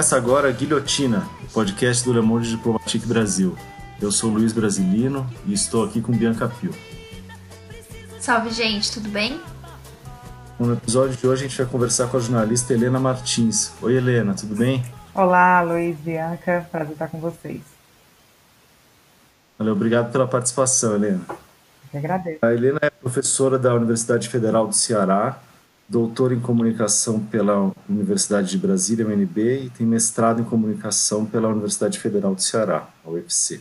Começa agora a Guilhotina, o podcast do Le Monde Diplomatique Brasil. Eu sou Luiz Brasilino e estou aqui com Bianca Pio. Salve, gente, tudo bem? No episódio de hoje a gente vai conversar com a jornalista Helena Martins. Oi, Helena, tudo bem? Olá, Luiz, Bianca, prazer estar com vocês. Valeu, obrigado pela participação, Helena. Eu agradeço. A Helena é professora da Universidade Federal do Ceará, doutora em comunicação pela Universidade de Brasília, UNB, e tem mestrado em comunicação pela Universidade Federal do Ceará, UFC.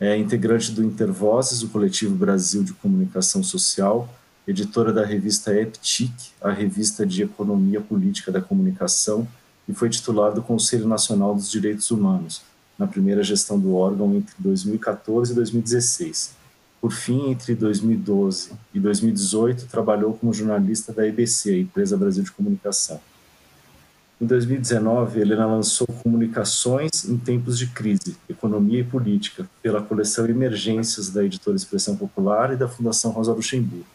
É integrante do Intervozes, o coletivo Brasil de Comunicação Social, editora da revista EPTIC, a revista de Economia Política da Comunicação, e foi titular do Conselho Nacional dos Direitos Humanos, na primeira gestão do órgão entre 2014 e 2016. Por fim, entre 2012 e 2018, trabalhou como jornalista da EBC, a Empresa Brasil de Comunicação. Em 2019, Helena lançou Comunicações em Tempos de Crise, Economia e Política, pela coleção Emergências da editora Expressão Popular e da Fundação Rosa Luxemburgo.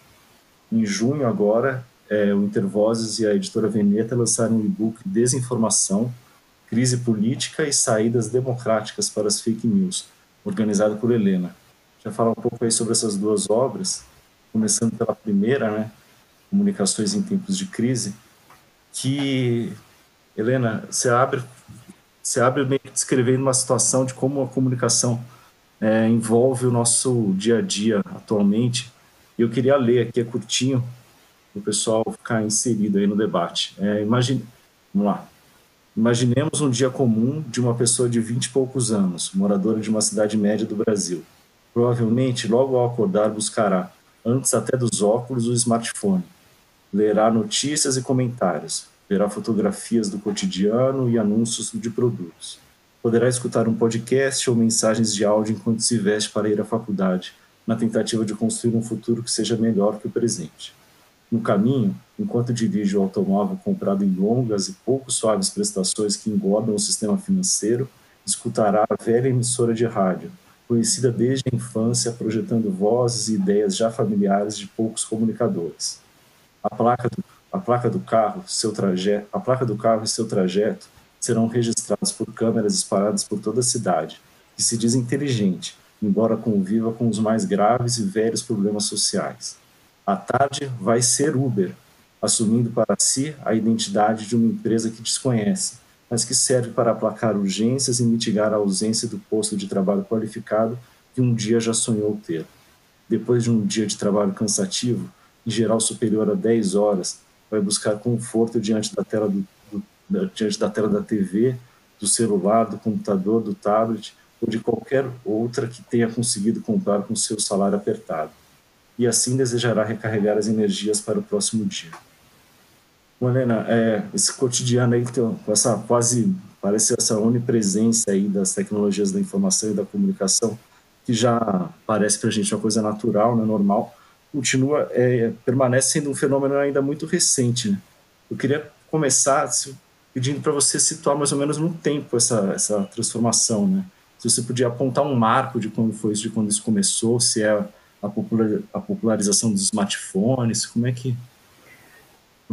Em junho, agora, é, o Intervozes e a editora Veneta lançaram o e-book Desinformação, Crise Política e Saídas Democráticas para as Fake News, organizado por Helena já falar um pouco aí sobre essas duas obras, começando pela primeira, né, Comunicações em Tempos de Crise, que, Helena, você abre, você abre meio que descrevendo uma situação de como a comunicação é, envolve o nosso dia a dia atualmente, e eu queria ler aqui, é curtinho, para o pessoal ficar inserido aí no debate. É, imagine, vamos lá. Imaginemos um dia comum de uma pessoa de vinte e poucos anos, moradora de uma cidade média do Brasil Provavelmente, logo ao acordar, buscará, antes até dos óculos, o smartphone. Lerá notícias e comentários. Verá fotografias do cotidiano e anúncios de produtos. Poderá escutar um podcast ou mensagens de áudio enquanto se veste para ir à faculdade, na tentativa de construir um futuro que seja melhor que o presente. No caminho, enquanto dirige o automóvel comprado em longas e pouco suaves prestações que engordam o sistema financeiro, escutará a velha emissora de rádio, conhecida desde a infância, projetando vozes e ideias já familiares de poucos comunicadores. A placa do, a placa do carro, seu trajeto, a placa do carro e seu trajeto serão registrados por câmeras espalhadas por toda a cidade, que se diz inteligente, embora conviva com os mais graves e velhos problemas sociais. À tarde vai ser Uber, assumindo para si a identidade de uma empresa que desconhece, mas que serve para aplacar urgências e mitigar a ausência do posto de trabalho qualificado que um dia já sonhou ter. Depois de um dia de trabalho cansativo, em geral superior a 10 horas, vai buscar conforto diante da tela, do, do, diante da, tela da TV, do celular, do computador, do tablet ou de qualquer outra que tenha conseguido comprar com seu salário apertado. E assim desejará recarregar as energias para o próximo dia. Helena, é, esse cotidiano aí, com essa quase, parece essa onipresença aí das tecnologias da informação e da comunicação, que já parece para a gente uma coisa natural, né, normal, continua, é, permanece sendo um fenômeno ainda muito recente. Né? Eu queria começar pedindo para você situar mais ou menos no tempo essa, essa transformação, né? Se você podia apontar um marco de quando foi isso, de quando isso começou, se é a, a popularização dos smartphones, como é que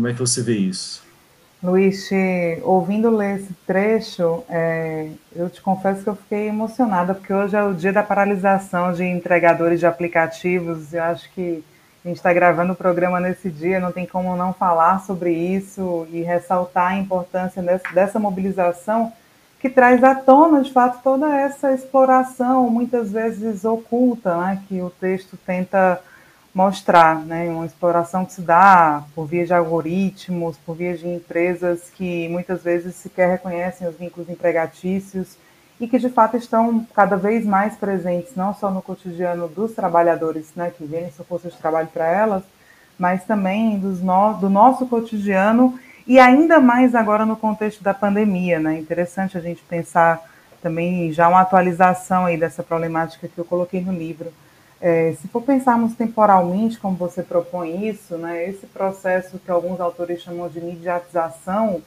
como é que você vê isso? Luiz, ouvindo ler esse trecho, é, eu te confesso que eu fiquei emocionada, porque hoje é o dia da paralisação de entregadores de aplicativos. Eu acho que a gente está gravando o programa nesse dia, não tem como não falar sobre isso e ressaltar a importância dessa, dessa mobilização que traz à tona, de fato, toda essa exploração, muitas vezes oculta, né, que o texto tenta mostrar, né, uma exploração que se dá por via de algoritmos, por via de empresas que muitas vezes sequer reconhecem os vínculos empregatícios e que de fato estão cada vez mais presentes não só no cotidiano dos trabalhadores, né, que vêm sua força de trabalho para elas, mas também dos no, do nosso cotidiano e ainda mais agora no contexto da pandemia, né? Interessante a gente pensar também já uma atualização aí dessa problemática que eu coloquei no livro. É, se for pensarmos temporalmente, como você propõe isso, né, esse processo que alguns autores chamam de mediatização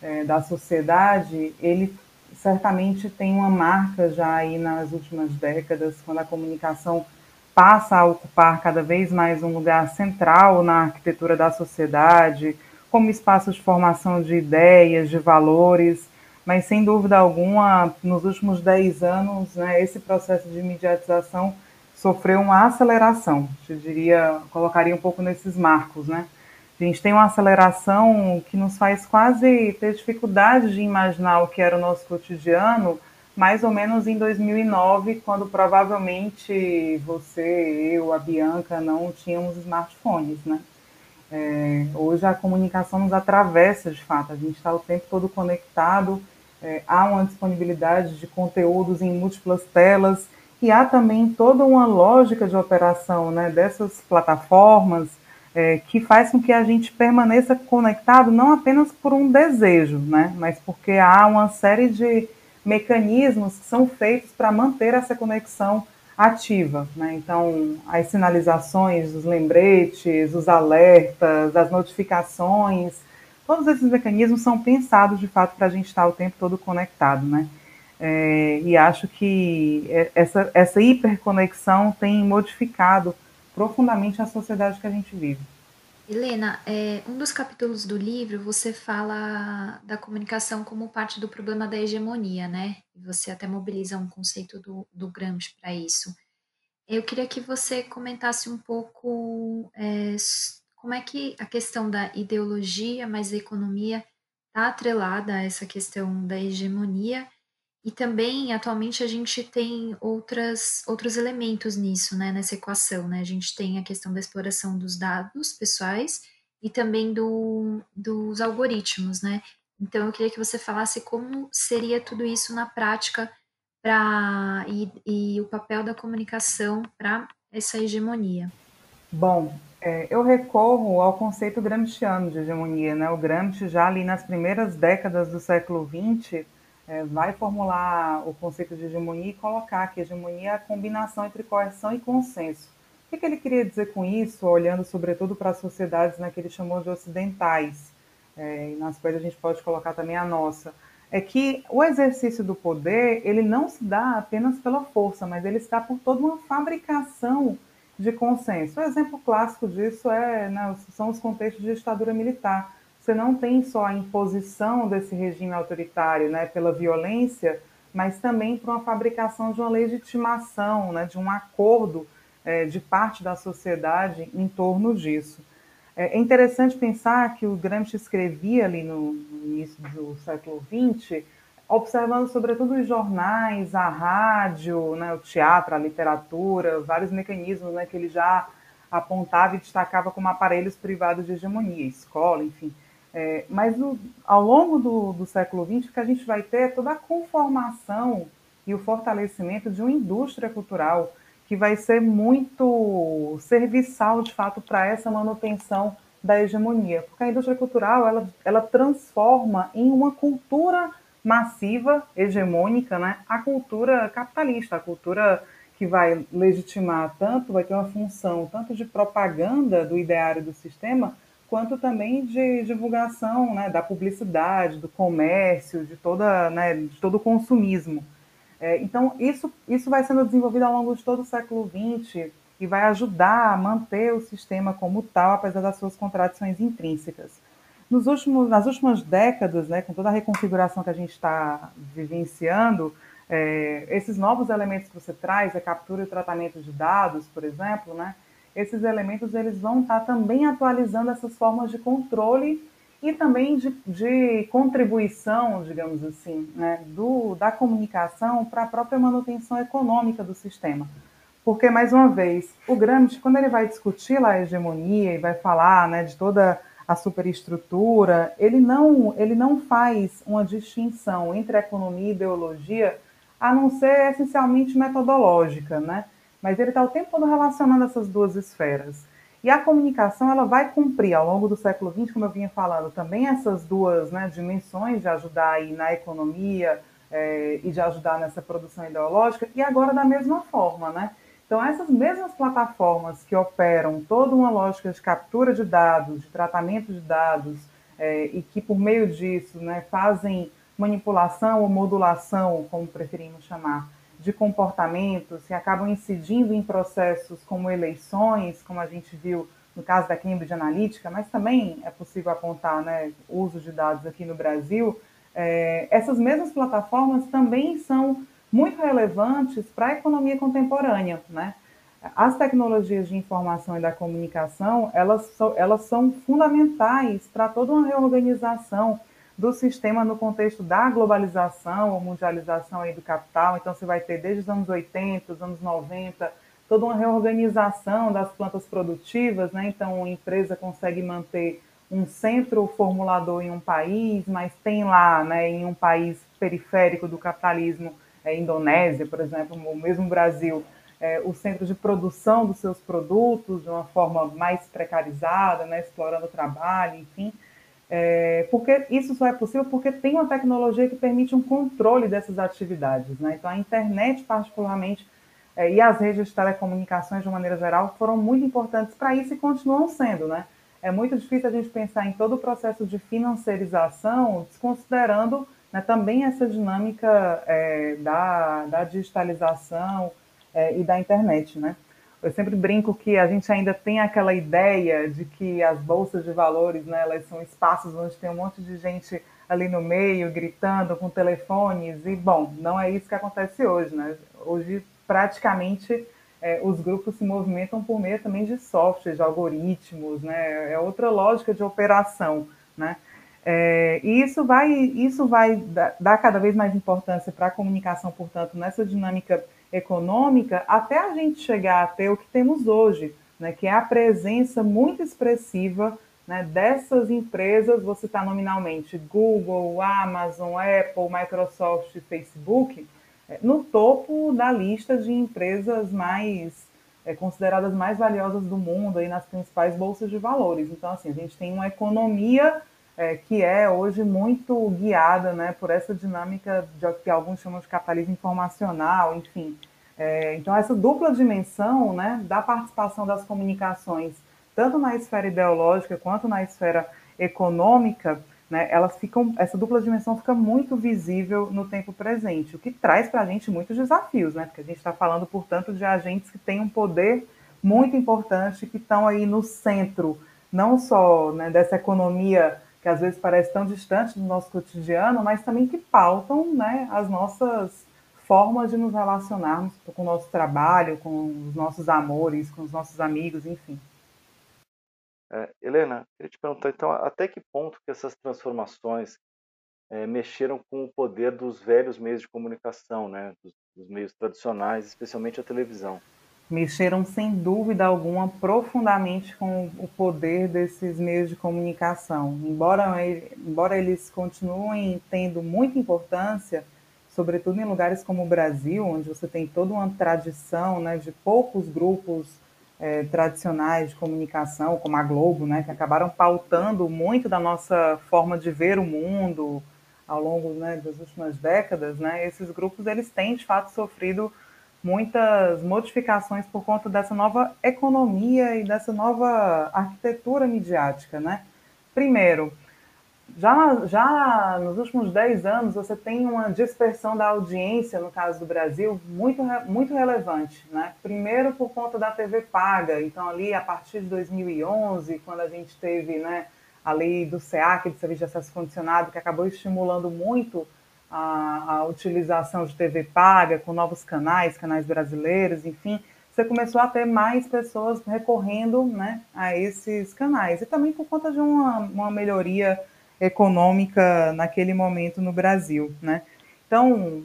é, da sociedade, ele certamente tem uma marca já aí nas últimas décadas, quando a comunicação passa a ocupar cada vez mais um lugar central na arquitetura da sociedade, como espaço de formação de ideias, de valores, mas sem dúvida alguma, nos últimos 10 anos, né, esse processo de mediatização sofreu uma aceleração, eu diria, colocaria um pouco nesses marcos, né? A gente tem uma aceleração que nos faz quase ter dificuldade de imaginar o que era o nosso cotidiano, mais ou menos em 2009, quando provavelmente você, eu, a Bianca não tínhamos smartphones, né? É, hoje a comunicação nos atravessa de fato, a gente está o tempo todo conectado, é, há uma disponibilidade de conteúdos em múltiplas telas e há também toda uma lógica de operação né, dessas plataformas é, que faz com que a gente permaneça conectado não apenas por um desejo, né, mas porque há uma série de mecanismos que são feitos para manter essa conexão ativa. Né? Então, as sinalizações, os lembretes, os alertas, as notificações, todos esses mecanismos são pensados de fato para a gente estar o tempo todo conectado. Né? É, e acho que essa, essa hiperconexão tem modificado profundamente a sociedade que a gente vive. Helena, é, um dos capítulos do livro você fala da comunicação como parte do problema da hegemonia, né? Você até mobiliza um conceito do, do Gramsci para isso. Eu queria que você comentasse um pouco é, como é que a questão da ideologia mais a economia está atrelada a essa questão da hegemonia e também, atualmente, a gente tem outras, outros elementos nisso, né, nessa equação, né? A gente tem a questão da exploração dos dados pessoais e também do, dos algoritmos, né? Então, eu queria que você falasse como seria tudo isso na prática pra, e, e o papel da comunicação para essa hegemonia. Bom, é, eu recorro ao conceito gramsciano de hegemonia, né? O Gramsci, já ali nas primeiras décadas do século XX, é, vai formular o conceito de hegemonia e colocar que hegemonia é a combinação entre coerção e consenso. O que, que ele queria dizer com isso, olhando sobretudo para as sociedades né, que ele chamou de ocidentais, é, nas quais a gente pode colocar também a nossa, é que o exercício do poder ele não se dá apenas pela força, mas ele está por toda uma fabricação de consenso. O exemplo clássico disso é, né, são os contextos de ditadura militar você não tem só a imposição desse regime autoritário né, pela violência, mas também por uma fabricação de uma legitimação, né, de um acordo é, de parte da sociedade em torno disso. É, é interessante pensar que o Gramsci escrevia ali no, início do século XX, observando sobretudo os jornais, a rádio, né, o teatro, a literatura, vários mecanismos né, que ele já apontava e destacava como aparelhos privados de hegemonia, escola, enfim. É, mas no, ao longo do, do século XX, o que a gente vai ter é toda a conformação e o fortalecimento de uma indústria cultural que vai ser muito serviçal, de fato, para essa manutenção da hegemonia. Porque a indústria cultural, ela, ela transforma em uma cultura massiva, hegemônica, né, a cultura capitalista, a cultura que vai legitimar tanto, vai ter uma função tanto de propaganda do ideário do sistema, quanto também de divulgação né, da publicidade, do comércio, de, toda, né, de todo o consumismo. É, então, isso, isso vai sendo desenvolvido ao longo de todo o século XX e vai ajudar a manter o sistema como tal, apesar das suas contradições intrínsecas. Nos últimos, nas últimas décadas, né, com toda a reconfiguração que a gente está vivenciando, é, esses novos elementos que você traz, a captura e o tratamento de dados, por exemplo, né, esses elementos eles vão estar também atualizando essas formas de controle e também de, de contribuição, digamos assim, né, do, da comunicação para a própria manutenção econômica do sistema. Porque, mais uma vez, o Gramsci, quando ele vai discutir lá a hegemonia e vai falar né, de toda a superestrutura, ele não, ele não faz uma distinção entre economia e ideologia, a não ser essencialmente metodológica, né? Mas ele está o tempo todo relacionando essas duas esferas. E a comunicação ela vai cumprir ao longo do século XX, como eu vinha falando, também essas duas né, dimensões de ajudar aí na economia é, e de ajudar nessa produção ideológica, e agora da mesma forma, né? Então, essas mesmas plataformas que operam toda uma lógica de captura de dados, de tratamento de dados, é, e que por meio disso né, fazem manipulação ou modulação, como preferimos chamar, de comportamentos que acabam incidindo em processos como eleições, como a gente viu no caso da Cambridge Analytica, mas também é possível apontar né, o uso de dados aqui no Brasil, é, essas mesmas plataformas também são muito relevantes para a economia contemporânea, né? As tecnologias de informação e da comunicação, elas, elas são fundamentais para toda uma reorganização do sistema no contexto da globalização ou mundialização aí do capital. Então, você vai ter desde os anos 80, os anos 90, toda uma reorganização das plantas produtivas, né? Então, a empresa consegue manter um centro formulador em um país, mas tem lá, né, em um país periférico do capitalismo, é, Indonésia, por exemplo, o mesmo Brasil, é, o centro de produção dos seus produtos de uma forma mais precarizada, né, explorando o trabalho, enfim. É, porque isso só é possível porque tem uma tecnologia que permite um controle dessas atividades. Né? Então, a internet, particularmente, é, e as redes de telecomunicações, de maneira geral, foram muito importantes para isso e continuam sendo. Né? É muito difícil a gente pensar em todo o processo de financiarização, desconsiderando né, também essa dinâmica é, da, da digitalização é, e da internet. Né? Eu sempre brinco que a gente ainda tem aquela ideia de que as bolsas de valores, né, elas são espaços onde tem um monte de gente ali no meio, gritando com telefones, e bom, não é isso que acontece hoje, né? Hoje, praticamente, é, os grupos se movimentam por meio também de softwares, de algoritmos, né? É outra lógica de operação, né? É, e isso vai, isso vai dar cada vez mais importância para a comunicação, portanto, nessa dinâmica econômica, até a gente chegar a ter o que temos hoje, né, que é a presença muito expressiva né, dessas empresas, você está nominalmente Google, Amazon, Apple, Microsoft, Facebook, é, no topo da lista de empresas mais é, consideradas mais valiosas do mundo aí nas principais bolsas de valores. Então, assim, a gente tem uma economia é, que é hoje muito guiada né, por essa dinâmica de, que alguns chamam de capitalismo informacional, enfim. É, então, essa dupla dimensão né, da participação das comunicações, tanto na esfera ideológica quanto na esfera econômica, né, elas ficam, essa dupla dimensão fica muito visível no tempo presente, o que traz para a gente muitos desafios, né, porque a gente está falando, portanto, de agentes que têm um poder muito importante, que estão aí no centro, não só né, dessa economia que às vezes parece tão distante do nosso cotidiano, mas também que pautam né, as nossas formas de nos relacionarmos com o nosso trabalho, com os nossos amores, com os nossos amigos, enfim. É, Helena, queria te perguntar, então, até que ponto que essas transformações é, mexeram com o poder dos velhos meios de comunicação, né, dos, dos meios tradicionais, especialmente a televisão? Mexeram sem dúvida alguma profundamente com o poder desses meios de comunicação. Embora, embora eles continuem tendo muita importância, sobretudo em lugares como o Brasil, onde você tem toda uma tradição né, de poucos grupos é, tradicionais de comunicação, como a Globo, né, que acabaram pautando muito da nossa forma de ver o mundo ao longo né, das últimas décadas, né, esses grupos eles têm de fato sofrido muitas modificações por conta dessa nova economia e dessa nova arquitetura midiática, né? Primeiro, já, já nos últimos 10 anos você tem uma dispersão da audiência, no caso do Brasil, muito, muito relevante, né? Primeiro por conta da TV paga, então ali a partir de 2011, quando a gente teve, né, a lei do SEAC, de Serviço de Acesso Condicionado, que acabou estimulando muito a, a utilização de TV paga, com novos canais, canais brasileiros, enfim, você começou a ter mais pessoas recorrendo né, a esses canais. E também por conta de uma, uma melhoria econômica naquele momento no Brasil. Né? Então,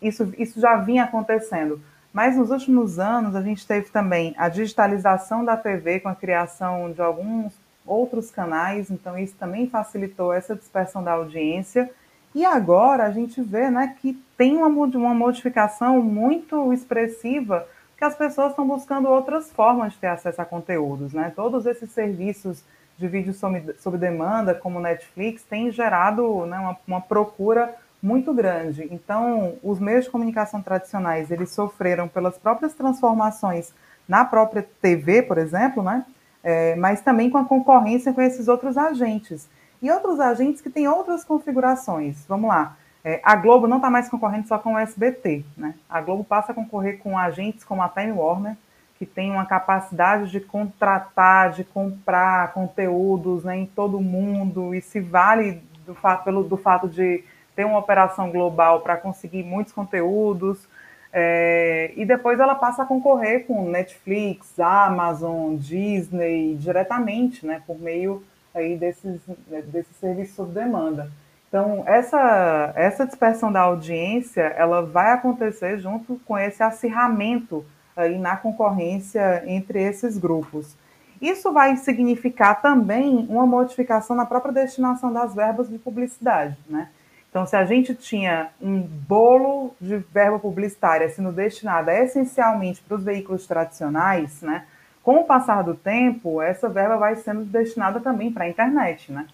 isso, isso já vinha acontecendo. Mas nos últimos anos, a gente teve também a digitalização da TV com a criação de alguns outros canais, então isso também facilitou essa dispersão da audiência e agora a gente vê né, que tem uma, uma modificação muito expressiva que as pessoas estão buscando outras formas de ter acesso a conteúdos. Né? Todos esses serviços de vídeo sob, sob demanda, como Netflix, têm gerado né, uma, uma procura muito grande. Então, os meios de comunicação tradicionais, eles sofreram pelas próprias transformações na própria TV, por exemplo, né? É, mas também com a concorrência com esses outros agentes e outros agentes que têm outras configurações. Vamos lá. É, a Globo não está mais concorrendo só com o SBT. Né? A Globo passa a concorrer com agentes como a Time Warner, que tem uma capacidade de contratar, de comprar conteúdos né, em todo mundo e se vale do fato, pelo, do fato de ter uma operação global para conseguir muitos conteúdos, é, e depois ela passa a concorrer com Netflix, Amazon, Disney, diretamente, né, por meio aí desses, desses serviços sob demanda. Então, essa, essa dispersão da audiência, ela vai acontecer junto com esse acirramento aí na concorrência entre esses grupos. Isso vai significar também uma modificação na própria destinação das verbas de publicidade, né? Então, se a gente tinha um bolo de verba publicitária sendo destinada essencialmente para os veículos tradicionais, né? Com o passar do tempo, essa verba vai sendo destinada também para a internet, né?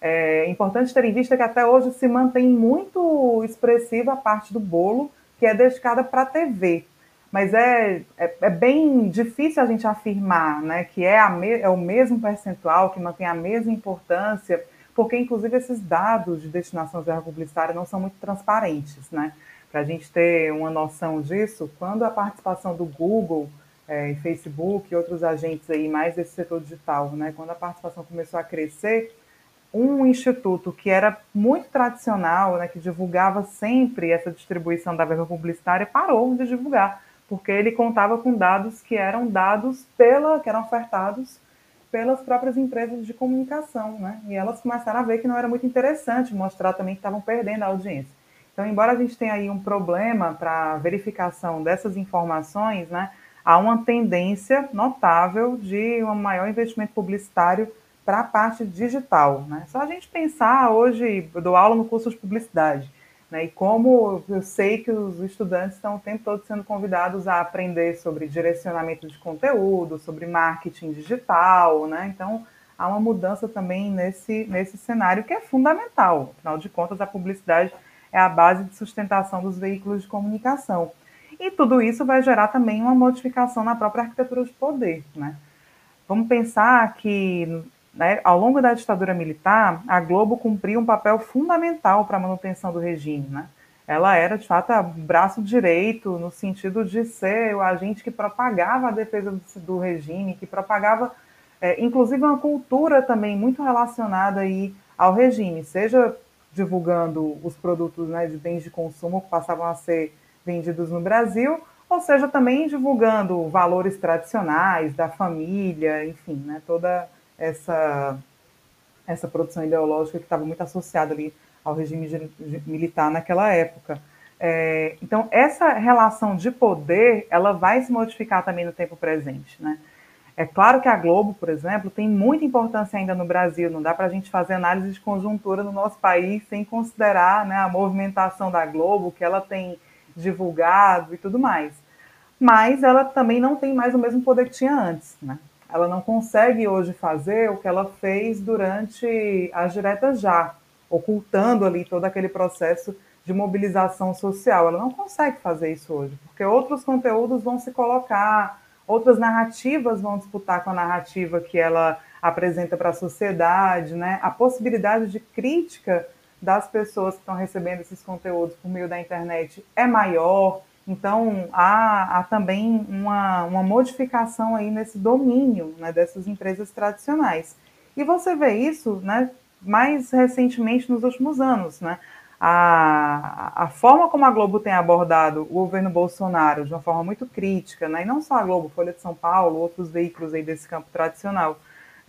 É importante ter em vista que até hoje se mantém muito expressiva a parte do bolo que é dedicada para a TV. Mas é, é, é, bem difícil a gente afirmar né, que é, a me, é o mesmo percentual, que mantém a mesma importância, porque, inclusive, esses dados de destinação de verba publicitária não são muito transparentes. Né? Para a gente ter uma noção disso, quando a participação do Google é, Facebook e outros agentes aí mais desse setor digital, né, quando a participação começou a crescer, um instituto que era muito tradicional, né, que divulgava sempre essa distribuição da verba publicitária, parou de divulgar, porque ele contava com dados que eram dados pela, que eram ofertados pelas próprias empresas de comunicação, né? E elas começaram a ver que não era muito interessante mostrar também que estavam perdendo a audiência. Então, embora a gente tenha aí um problema para verificação dessas informações, né, há uma tendência notável de um maior investimento publicitário para a parte digital. Né? Só a gente pensar hoje, eu dou aula no curso de publicidade, né? e como eu sei que os estudantes estão o tempo todo sendo convidados a aprender sobre direcionamento de conteúdo, sobre marketing digital, né? então há uma mudança também nesse, nesse cenário que é fundamental. Afinal de contas, a publicidade é a base de sustentação dos veículos de comunicação. E tudo isso vai gerar também uma modificação na própria arquitetura de poder. Né? Vamos pensar que né, ao longo da ditadura militar, a Globo cumpriu um papel fundamental para a manutenção do regime. Né? Ela era, de fato, o braço direito, no sentido de ser o agente que propagava a defesa do, regime, que propagava, é, inclusive, uma cultura também muito relacionada aí ao regime, seja divulgando os produtos né, de bens de consumo que passavam a ser vendidos no Brasil, ou seja, também divulgando valores tradicionais da família, enfim, né, toda essa, essa produção ideológica que estava muito associada ali ao regime militar naquela época. É, então, essa relação de poder, ela vai se modificar também no tempo presente, né? É claro que a Globo, por exemplo, tem muita importância ainda no Brasil. Não dá para a gente fazer análise de conjuntura no nosso país sem considerar né, a movimentação da Globo, que ela tem divulgado e tudo mais. Mas ela também não tem mais o mesmo poder que tinha antes. Né? ela não consegue hoje fazer o que ela fez durante as diretas já, ocultando ali todo aquele processo de mobilização social. Ela não consegue fazer isso hoje, porque outros conteúdos vão se colocar, outras narrativas vão disputar com a narrativa que ela apresenta para a sociedade, né? A possibilidade de crítica das pessoas que estão recebendo esses conteúdos por meio da internet é maior, então, há, há também uma, uma, modificação aí nesse domínio né, dessas empresas tradicionais. E você vê isso né, mais recentemente nos últimos anos. Né? A, a forma como a Globo tem abordado o governo Bolsonaro de uma forma muito crítica, né, e não só a Globo, Folha de São Paulo, outros veículos aí desse campo tradicional,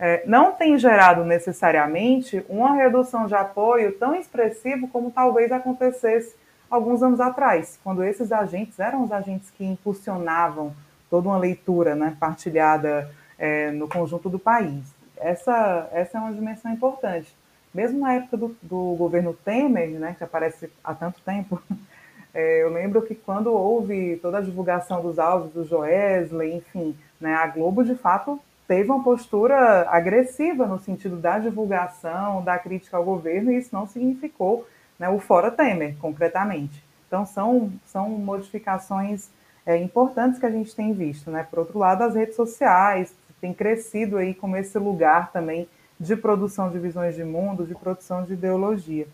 é, não tem gerado necessariamente uma redução de apoio tão expressivo como talvez acontecesse alguns anos atrás, quando esses agentes eram os agentes que impulsionavam toda uma leitura né, partilhada é, no conjunto do país. Essa, essa é uma dimensão importante. Mesmo na época do, do governo Temer, né, que aparece há tanto tempo, é, eu lembro que quando houve toda a divulgação dos áudios do Joesley, enfim, né, a Globo de fato teve uma postura agressiva no sentido da divulgação, da crítica ao governo, e isso não significou né, o fora Temer, concretamente. Então, são, são modificações é, importantes que a gente tem visto. Né? Por outro lado, as redes sociais têm crescido aí como esse lugar também de produção de visões de mundo, de produção de ideologia.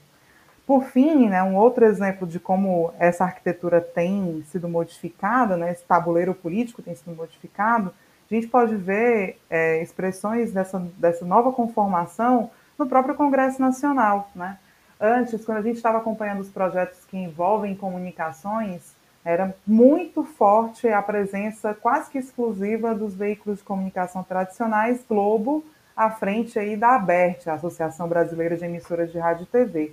Por fim, né, um outro exemplo de como essa arquitetura tem sido modificada, né, esse tabuleiro político tem sido modificado, a gente pode ver é, expressões dessa, dessa nova conformação no próprio Congresso Nacional. Né? Antes, quando a gente estava acompanhando os projetos que envolvem comunicações, era muito forte a presença quase que exclusiva dos veículos de comunicação tradicionais, Globo, à frente aí da ABERT, Associação Brasileira de Emissoras de Rádio e TV.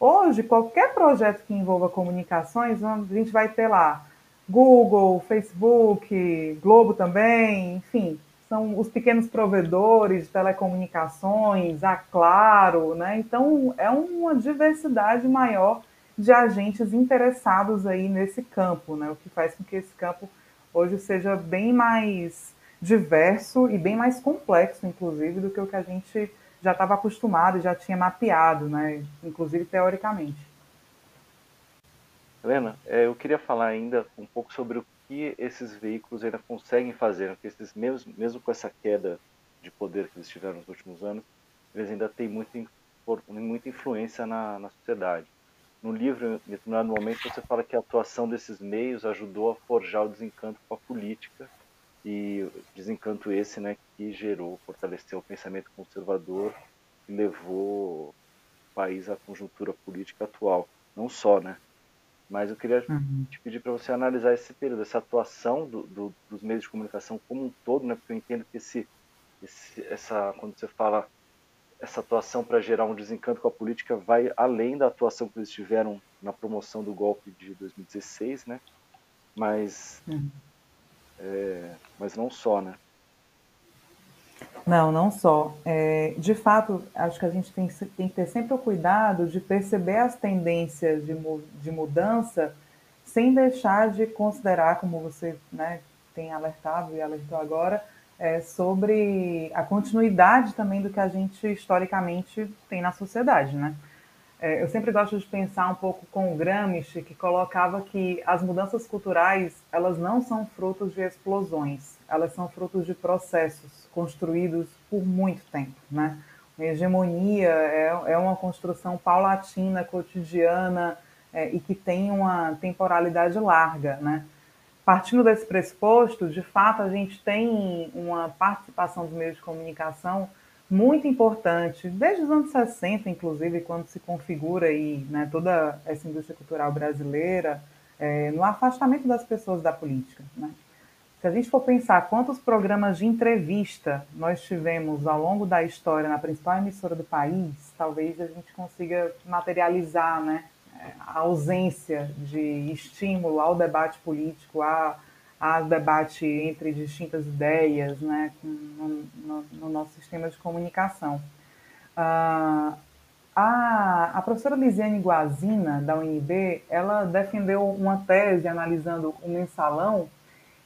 Hoje, qualquer projeto que envolva comunicações, a gente vai ter lá Google, Facebook, Globo também, enfim, são os pequenos provedores de telecomunicações, a Claro, né? Então é uma diversidade maior de agentes interessados aí nesse campo, né? O que faz com que esse campo hoje seja bem mais diverso e bem mais complexo, inclusive, do que o que a gente já estava acostumado e já tinha mapeado, né? Inclusive teoricamente. Helena, é, eu queria falar ainda um pouco sobre o que esses veículos ainda conseguem fazer, porque esses mesmo, mesmo com essa queda de poder que eles tiveram nos últimos anos, eles ainda têm muita, muita influência na, na sociedade. No livro, em determinado momento, você fala que a atuação desses meios ajudou a forjar o desencanto com a política e desencanto esse, né, que gerou, fortaleceu o pensamento conservador e levou o país à conjuntura política atual. Não só, né, mas eu queria uhum. te pedir para você analisar esse período, essa atuação do, do, dos meios de comunicação como um todo, né? Porque eu entendo que esse, esse essa, quando você fala essa atuação para gerar um desencanto com a política vai além da atuação que eles tiveram na promoção do golpe de 2016, né? Mas, uhum. é, mas não só, né? Não, não só. É, de fato, acho que a gente tem, tem, que ter sempre o cuidado de perceber as tendências de, de mudança sem deixar de considerar, como você né, tem alertado e alertou agora, é, sobre a continuidade também do que a gente historicamente tem na sociedade, né? É, eu sempre gosto de pensar um pouco com Gramsci, que colocava que as mudanças culturais elas não são frutos de explosões, elas são frutos de processos construídos por muito tempo, né? A hegemonia é, é uma construção paulatina, cotidiana é, e que tem uma temporalidade larga, né? Partindo desse pressuposto, de fato, a gente tem uma participação dos meios de comunicação muito importante, desde os anos 60, inclusive, quando se configura aí, né, toda essa indústria cultural brasileira, é, no afastamento das pessoas da política. Né? Se a gente for pensar quantos programas de entrevista nós tivemos ao longo da história na principal emissora do país, talvez a gente consiga materializar né, a ausência de estímulo ao debate político, a a debate entre distintas ideias né, no, no, no nosso sistema de comunicação. Uh, a, a professora Lisiane Guazina, da UNB, ela defendeu uma tese analisando o mensalão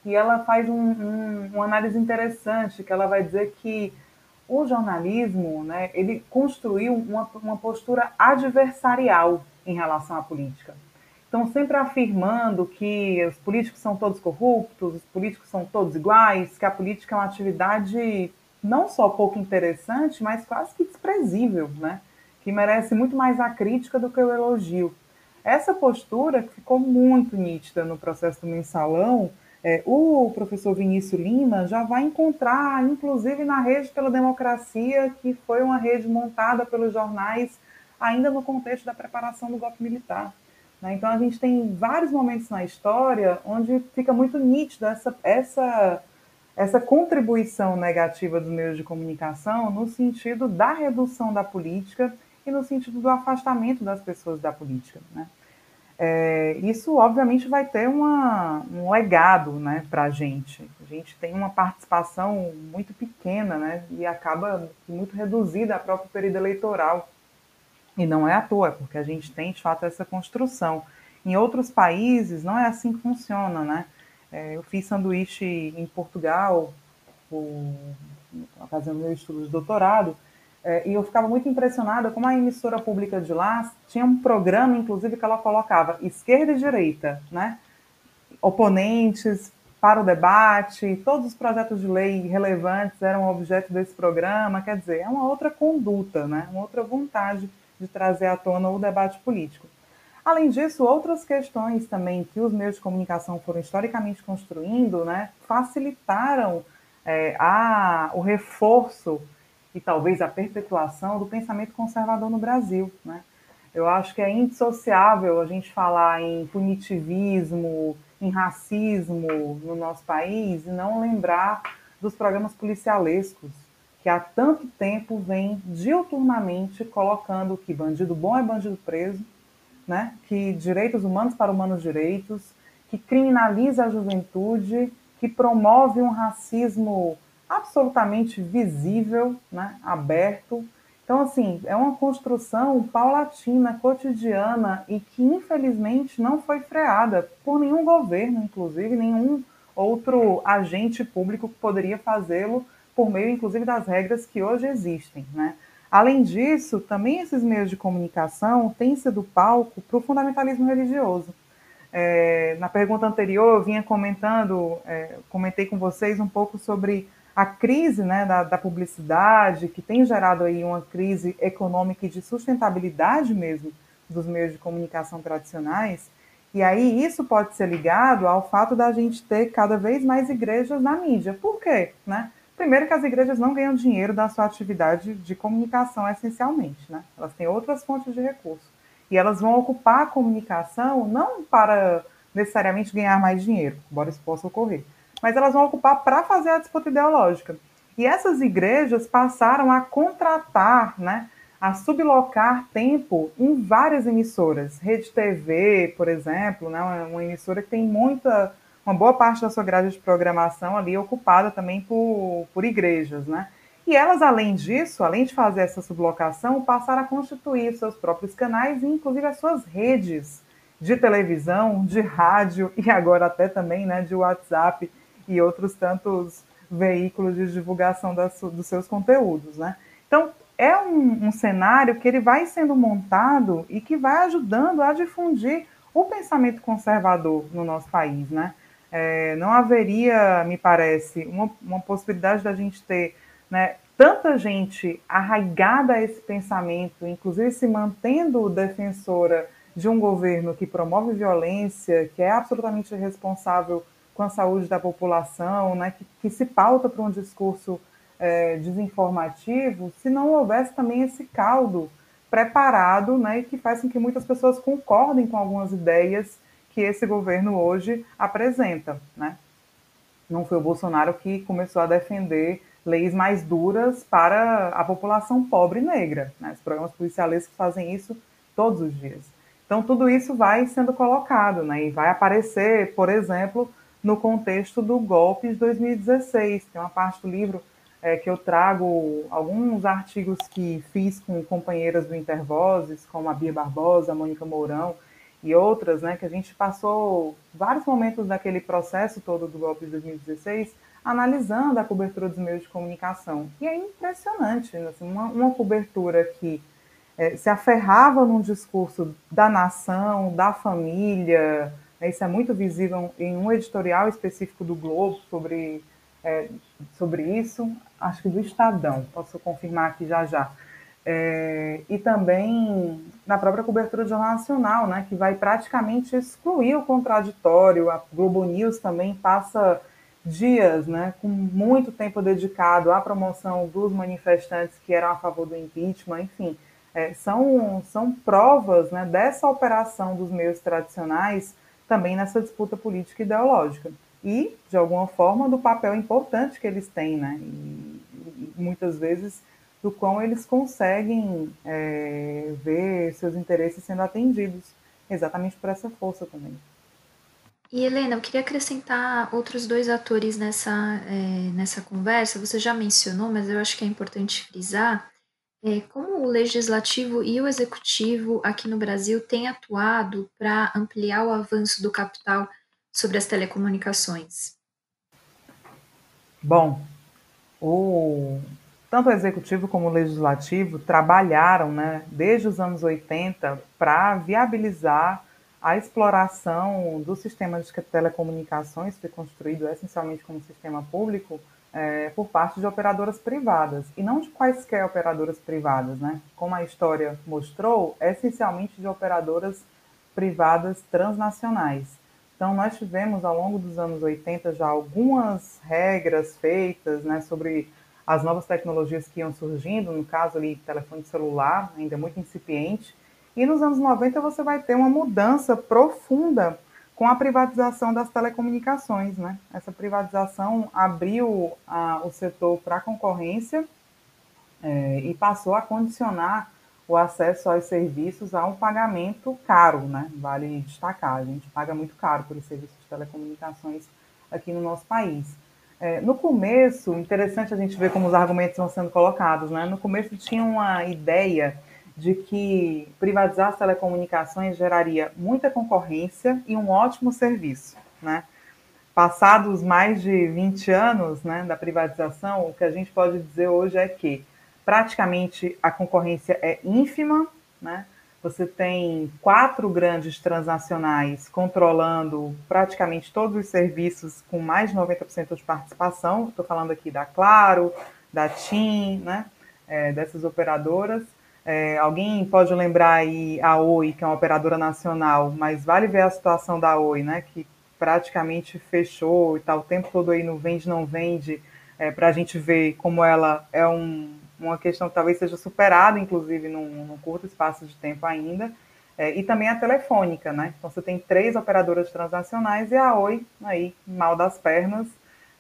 e ela faz um, um, uma análise interessante, que ela vai dizer que o jornalismo, né, ele construiu uma, uma postura adversarial em relação à política estão sempre afirmando que os políticos são todos corruptos, os políticos são todos iguais, que a política é uma atividade não só pouco interessante, mas quase que desprezível, né? que merece muito mais a crítica do que o elogio. Essa postura ficou muito nítida no processo do mensalão. É, o professor Vinícius Lima já vai encontrar, inclusive na Rede pela Democracia, que foi uma rede montada pelos jornais ainda no contexto da preparação do golpe militar. Né? Então, a gente tem vários momentos na história onde fica muito nítida essa, essa, essa contribuição negativa dos meios de comunicação no sentido da redução da política e no sentido do afastamento das pessoas da política. Né? É, isso, obviamente, vai ter uma, um legado né, para a gente. A gente tem uma participação muito pequena né, e acaba muito reduzida a próprio período eleitoral. E não é à toa, porque a gente tem de fato essa construção. Em outros países não é assim que funciona, né? É, eu fiz sanduíche em Portugal, fazendo meu estudo de doutorado, é, e eu ficava muito impressionada como a emissora pública de lá tinha um programa, inclusive, que ela colocava esquerda e direita, né? Oponentes para o debate, todos os projetos de lei relevantes eram objeto desse programa, quer dizer, é uma outra conduta, né? Uma outra vontade de trazer à tona o debate político. Além disso, outras questões também que os meios de comunicação foram historicamente construindo, né, facilitaram é, a, o reforço e talvez a perpetuação do pensamento conservador no Brasil. Né? Eu acho que é indissociável a gente falar em punitivismo, em racismo no nosso país e não lembrar dos programas policialescos que há tanto tempo vem diuturnamente colocando que bandido bom é bandido preso, né? que direitos humanos para humanos direitos, que criminaliza a juventude, que promove um racismo absolutamente visível, né? aberto. Então, assim, é uma construção paulatina, cotidiana e que, infelizmente, não foi freada por nenhum governo, inclusive, nenhum outro agente público que poderia fazê-lo por meio, inclusive, das regras que hoje existem. Né? Além disso, também esses meios de comunicação têm sido palco para o fundamentalismo religioso. É, na pergunta anterior, eu vinha comentando, é, comentei com vocês um pouco sobre a crise né, da, da, publicidade, que tem gerado aí uma crise econômica e de sustentabilidade mesmo dos meios de comunicação tradicionais. E aí isso pode ser ligado ao fato da gente ter cada vez mais igrejas na mídia. Por quê? Né? Primeiro que as igrejas não ganham dinheiro da sua atividade de comunicação essencialmente, né? Elas têm outras fontes de recurso. E elas vão ocupar a comunicação não para necessariamente ganhar mais dinheiro, embora isso possa ocorrer, mas elas vão ocupar para fazer a disputa ideológica. E essas igrejas passaram a contratar, né, a sublocar tempo em várias emissoras. Rede TV, por exemplo, né, uma emissora que tem muita uma boa parte da sua grade de programação ali ocupada também por, por igrejas, né? E elas, além disso, além de fazer essa sublocação, passaram a constituir seus próprios canais e, inclusive, as suas redes de televisão, de rádio e agora até também né, de WhatsApp e outros tantos veículos de divulgação das, dos seus conteúdos, né? Então, é um, um cenário que ele vai sendo montado e que vai ajudando a difundir o pensamento conservador no nosso país, né? É, não haveria, me parece, uma, uma possibilidade da gente ter né, tanta gente arraigada a esse pensamento, inclusive se mantendo defensora de um governo que promove violência, que é absolutamente responsável com a saúde da população, né, que, que se pauta para um discurso é, desinformativo, se não houvesse também esse caldo preparado né, que faz com que muitas pessoas concordem com algumas ideias que esse governo hoje apresenta. Né? Não foi o Bolsonaro que começou a defender leis mais duras para a população pobre negra. Né? Os programas policiais que fazem isso todos os dias. Então, tudo isso vai sendo colocado né? e vai aparecer, por exemplo, no contexto do golpe de 2016. Tem uma parte do livro é, que eu trago alguns artigos que fiz com companheiras do Intervozes, como a Bia Barbosa, a Mônica Mourão, e outras, né, que a gente passou vários momentos daquele processo todo do golpe de 2016 analisando a cobertura dos meios de comunicação. E é impressionante, assim, uma, uma cobertura que é, se aferrava num discurso da nação, da família, né, isso é muito visível em um editorial específico do Globo sobre, é, sobre isso, acho que do Estadão, posso confirmar aqui já já é, e também na própria cobertura do Jornal Nacional, né, que vai praticamente excluir o contraditório. A Globo News também passa dias, né, com muito tempo dedicado à promoção dos manifestantes que eram a favor do impeachment, enfim, é, são, são provas né, dessa operação dos meios tradicionais também nessa disputa política e ideológica. E, de alguma forma, do papel importante que eles têm, né, e, muitas vezes do quão eles conseguem é, ver seus interesses sendo atendidos, exatamente por essa força também. E Helena, eu queria acrescentar outros dois atores nessa, é, nessa conversa. Você já mencionou, mas eu acho que é importante frisar é, como o legislativo e o executivo aqui no Brasil têm atuado para ampliar o avanço do capital sobre as telecomunicações. Bom, o tanto o executivo como o legislativo trabalharam né, desde os anos 80 para viabilizar a exploração do sistema de telecomunicações, que foi construído essencialmente como sistema público, é, por parte de operadoras privadas, e não de quaisquer operadoras privadas, né? Como a história mostrou, essencialmente de operadoras privadas transnacionais. Então, nós tivemos ao longo dos anos 80 já algumas regras feitas né, sobre as novas tecnologias que iam surgindo, no caso ali, telefone celular, ainda muito incipiente, E nos anos 90 você vai ter uma mudança profunda com a privatização das telecomunicações. Né? Essa privatização abriu a, o setor para a concorrência é, e passou a condicionar o acesso aos serviços a um pagamento caro, né? Vale destacar, a gente paga muito caro por serviço de telecomunicações aqui no nosso país. É, no começo, interessante a gente ver como os argumentos vão sendo colocados, né? No começo tinha uma ideia de que privatizar as telecomunicações geraria muita concorrência e um ótimo serviço, né? Passados mais de 20 anos né, da privatização, o que a gente pode dizer hoje é que praticamente a concorrência é ínfima, né? Você tem quatro grandes transnacionais controlando praticamente todos os serviços com mais de 90% de participação. Estou falando aqui da Claro, da TIM, né? É, dessas operadoras. É, alguém pode lembrar aí a Oi, que é uma operadora nacional, mas vale ver a situação da Oi, né? Que praticamente fechou e está o tempo todo aí no vende, não vende, é, para a gente ver como ela é um, uma questão que talvez seja superada, inclusive, num, num curto espaço de tempo ainda, é, e também a telefônica, né? Então você tem três operadoras transnacionais e a Oi, aí, mal das pernas,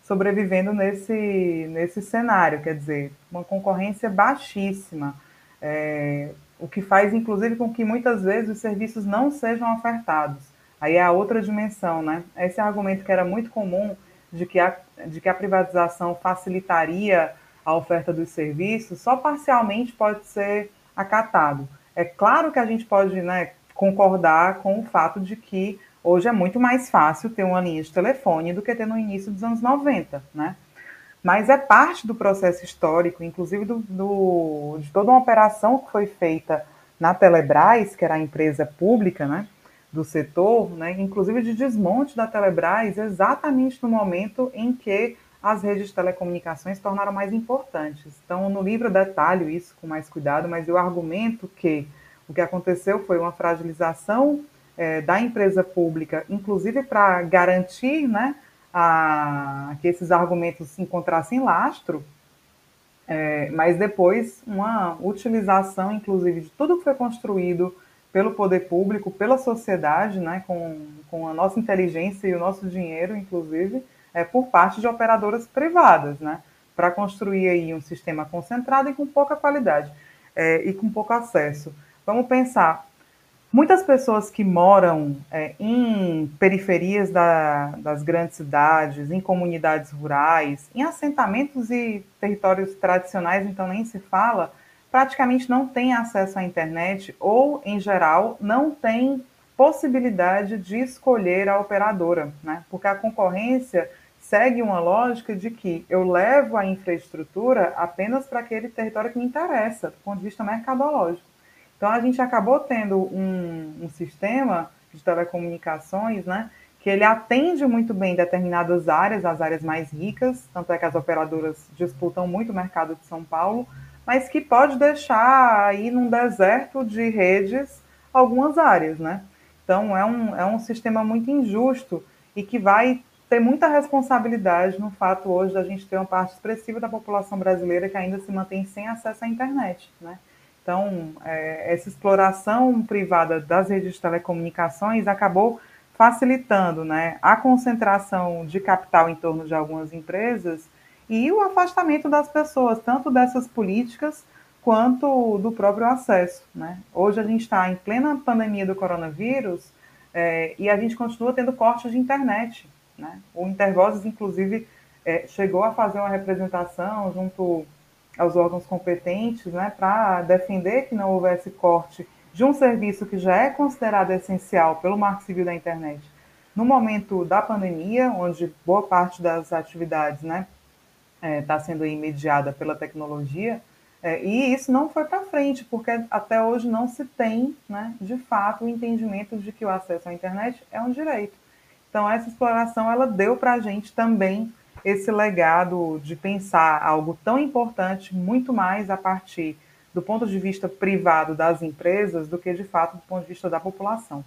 sobrevivendo nesse, nesse cenário, quer dizer, uma concorrência baixíssima, é, o que faz, inclusive, com que muitas vezes os serviços não sejam ofertados. Aí é a outra dimensão, né? Esse argumento que era muito comum de que a, de que a privatização facilitaria a oferta dos serviços, só parcialmente pode ser acatado. É claro que a gente pode né, concordar com o fato de que hoje é muito mais fácil ter uma linha de telefone do que ter no início dos anos 90, né? Mas é parte do processo histórico, inclusive do, do, de toda uma operação que foi feita na Telebrás, que era a empresa pública né, do setor, né, inclusive de desmonte da Telebrás, exatamente no momento em que as redes de telecomunicações se tornaram mais importantes. Então, no livro eu detalho isso com mais cuidado, mas eu argumento que o que aconteceu foi uma fragilização é, da empresa pública, inclusive para garantir né, a, que esses argumentos encontrassem lastro, é, mas depois uma utilização, inclusive, de tudo que foi construído pelo poder público, pela sociedade, né, com, com a nossa inteligência e o nosso dinheiro, inclusive, é, por parte de operadoras privadas, né? Para construir aí um sistema concentrado e com pouca qualidade é, e com pouco acesso. Vamos pensar, muitas pessoas que moram é, em periferias da, das grandes cidades, em comunidades rurais, em assentamentos e territórios tradicionais, então nem se fala, praticamente não têm acesso à internet ou, em geral, não têm possibilidade de escolher a operadora, né? Porque a concorrência segue uma lógica de que eu levo a infraestrutura apenas para aquele território que me interessa, do ponto de vista mercadológico. Então, a gente acabou tendo um, um sistema de telecomunicações, né, que ele atende muito bem determinadas áreas, as áreas mais ricas, tanto é que as operadoras disputam muito o mercado de São Paulo, mas que pode deixar aí num deserto de redes algumas áreas, né? Então, é um, é um sistema muito injusto e que vai tem muita responsabilidade no fato hoje da gente ter uma parte expressiva da população brasileira que ainda se mantém sem acesso à internet, né? Então, é, essa exploração privada das redes de telecomunicações acabou facilitando né, a concentração de capital em torno de algumas empresas e o afastamento das pessoas, tanto dessas políticas quanto do próprio acesso. Né? Hoje a gente está em plena pandemia do coronavírus é, e a gente continua tendo cortes de internet. Né? O Intervozes, inclusive, é, chegou a fazer uma representação junto aos órgãos competentes né, para defender que não houvesse corte de um serviço que já é considerado essencial pelo Marco Civil da Internet no momento da pandemia, onde boa parte das atividades está né, é, tá sendo mediada pela tecnologia, é, e isso não foi para frente, porque até hoje não se tem, né, de fato, o entendimento de que o acesso à internet é um direito. Então, essa exploração ela deu para a gente também esse legado de pensar algo tão importante, muito mais a partir do ponto de vista privado das empresas do que de fato do ponto de vista da população.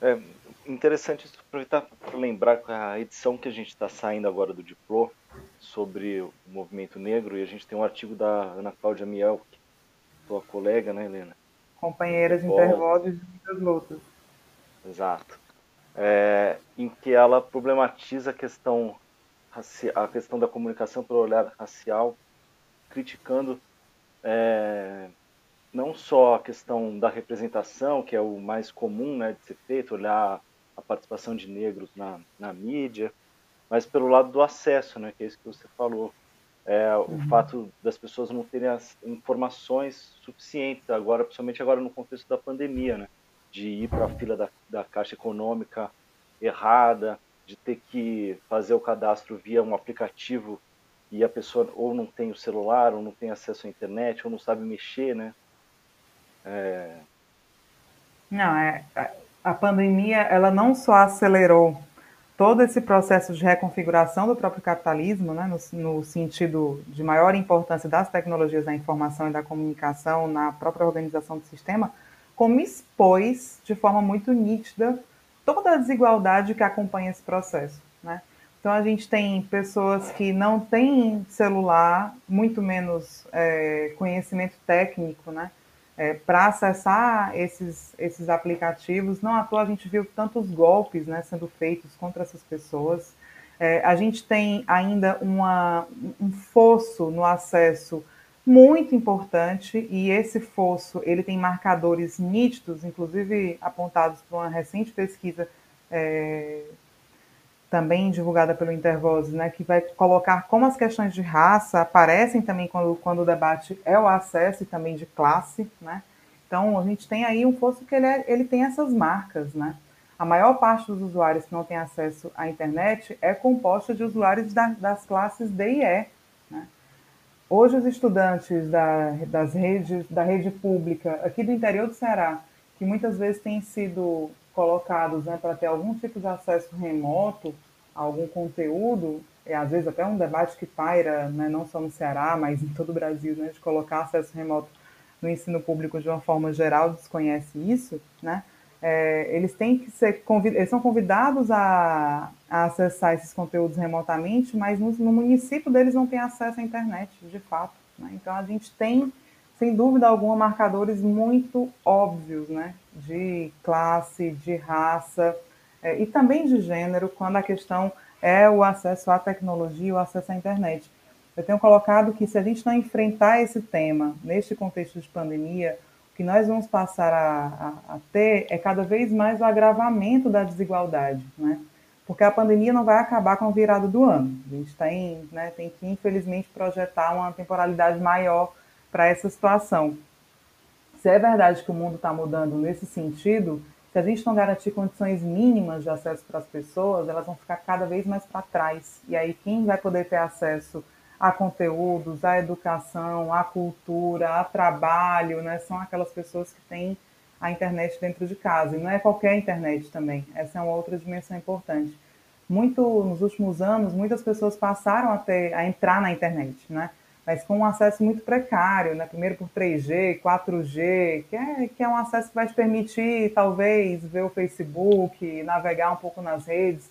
É, interessante aproveitar para lembrar a edição que a gente está saindo agora do Diplo sobre o movimento negro e a gente tem um artigo da Ana Cláudia Miel, tua colega, né, Helena? Companheira de intervoz de muitas lutas. Exato. É, em que ela problematiza a questão a questão da comunicação pelo olhar racial, criticando é, não só a questão da representação, que é o mais comum né, de ser feito, olhar a participação de negros na, na mídia, mas pelo lado do acesso, né, que é isso que você falou. É, o uhum. fato das pessoas não terem as informações suficientes, agora, principalmente agora no contexto da pandemia, né, de ir para a fila da, da Caixa Econômica errada, de ter que fazer o cadastro via um aplicativo e a pessoa ou não tem o celular, ou não tem acesso à internet, ou não sabe mexer, né? É... Não, é, a pandemia ela não só acelerou todo esse processo de reconfiguração do próprio capitalismo, né, no, no, sentido de maior importância das tecnologias da informação e da comunicação na própria organização do sistema, como expôs de forma muito nítida toda a desigualdade que acompanha esse processo. Né? Então, a gente tem pessoas que não têm celular, muito menos é, conhecimento técnico, né? É, para acessar esses, esses aplicativos. Não à toa a gente viu tantos golpes né, sendo feitos contra essas pessoas. É, a gente tem ainda uma, um fosso no acesso muito importante e esse fosso ele tem marcadores nítidos, inclusive apontados por uma recente pesquisa é, também divulgada pelo Intervoz, né, que vai colocar como as questões de raça aparecem também quando, quando o debate é o acesso e também de classe, né? Então a gente tem aí um fosso que ele, é, ele tem essas marcas, né? A maior parte dos usuários que não tem acesso à internet é composta de usuários da, das classes D e E, né? Hoje, os estudantes da, das redes, da rede pública aqui do interior do Ceará, que muitas vezes têm sido colocados né, para ter algum tipo de acesso remoto a algum conteúdo, e às vezes até um debate que paira, né, não só no Ceará, mas em todo o Brasil, né, de colocar acesso remoto no ensino público de uma forma geral, desconhece isso, né? é, eles têm que ser eles são convidados a, a, acessar esses conteúdos remotamente, mas no, no, município deles não tem acesso à internet, de fato. Né? Então a gente tem, sem dúvida alguma, marcadores muito óbvios, né? De classe, de raça é, e também de gênero, quando a questão é o acesso à tecnologia, o acesso à internet. Eu tenho colocado que se a gente não enfrentar esse tema neste contexto de pandemia, que nós vamos passar a, a, a, ter é cada vez mais o agravamento da desigualdade, né? Porque a pandemia não vai acabar com a virada do ano. A gente tem, né, tem que, infelizmente, projetar uma temporalidade maior para essa situação. Se é verdade que o mundo está mudando nesse sentido, se a gente não garantir condições mínimas de acesso para as pessoas, elas vão ficar cada vez mais para trás. E aí, quem vai poder ter acesso a conteúdos, a educação, a cultura, a trabalho, né? São aquelas pessoas que têm a internet dentro de casa. E não é qualquer internet também. Essa é uma outra dimensão importante. Muito nos últimos anos, muitas pessoas passaram a, ter, a entrar na internet, né? Mas com um acesso muito precário, né? Primeiro por 3G, 4G, que é, que é um acesso que vai te permitir, talvez, ver o Facebook, navegar um pouco nas redes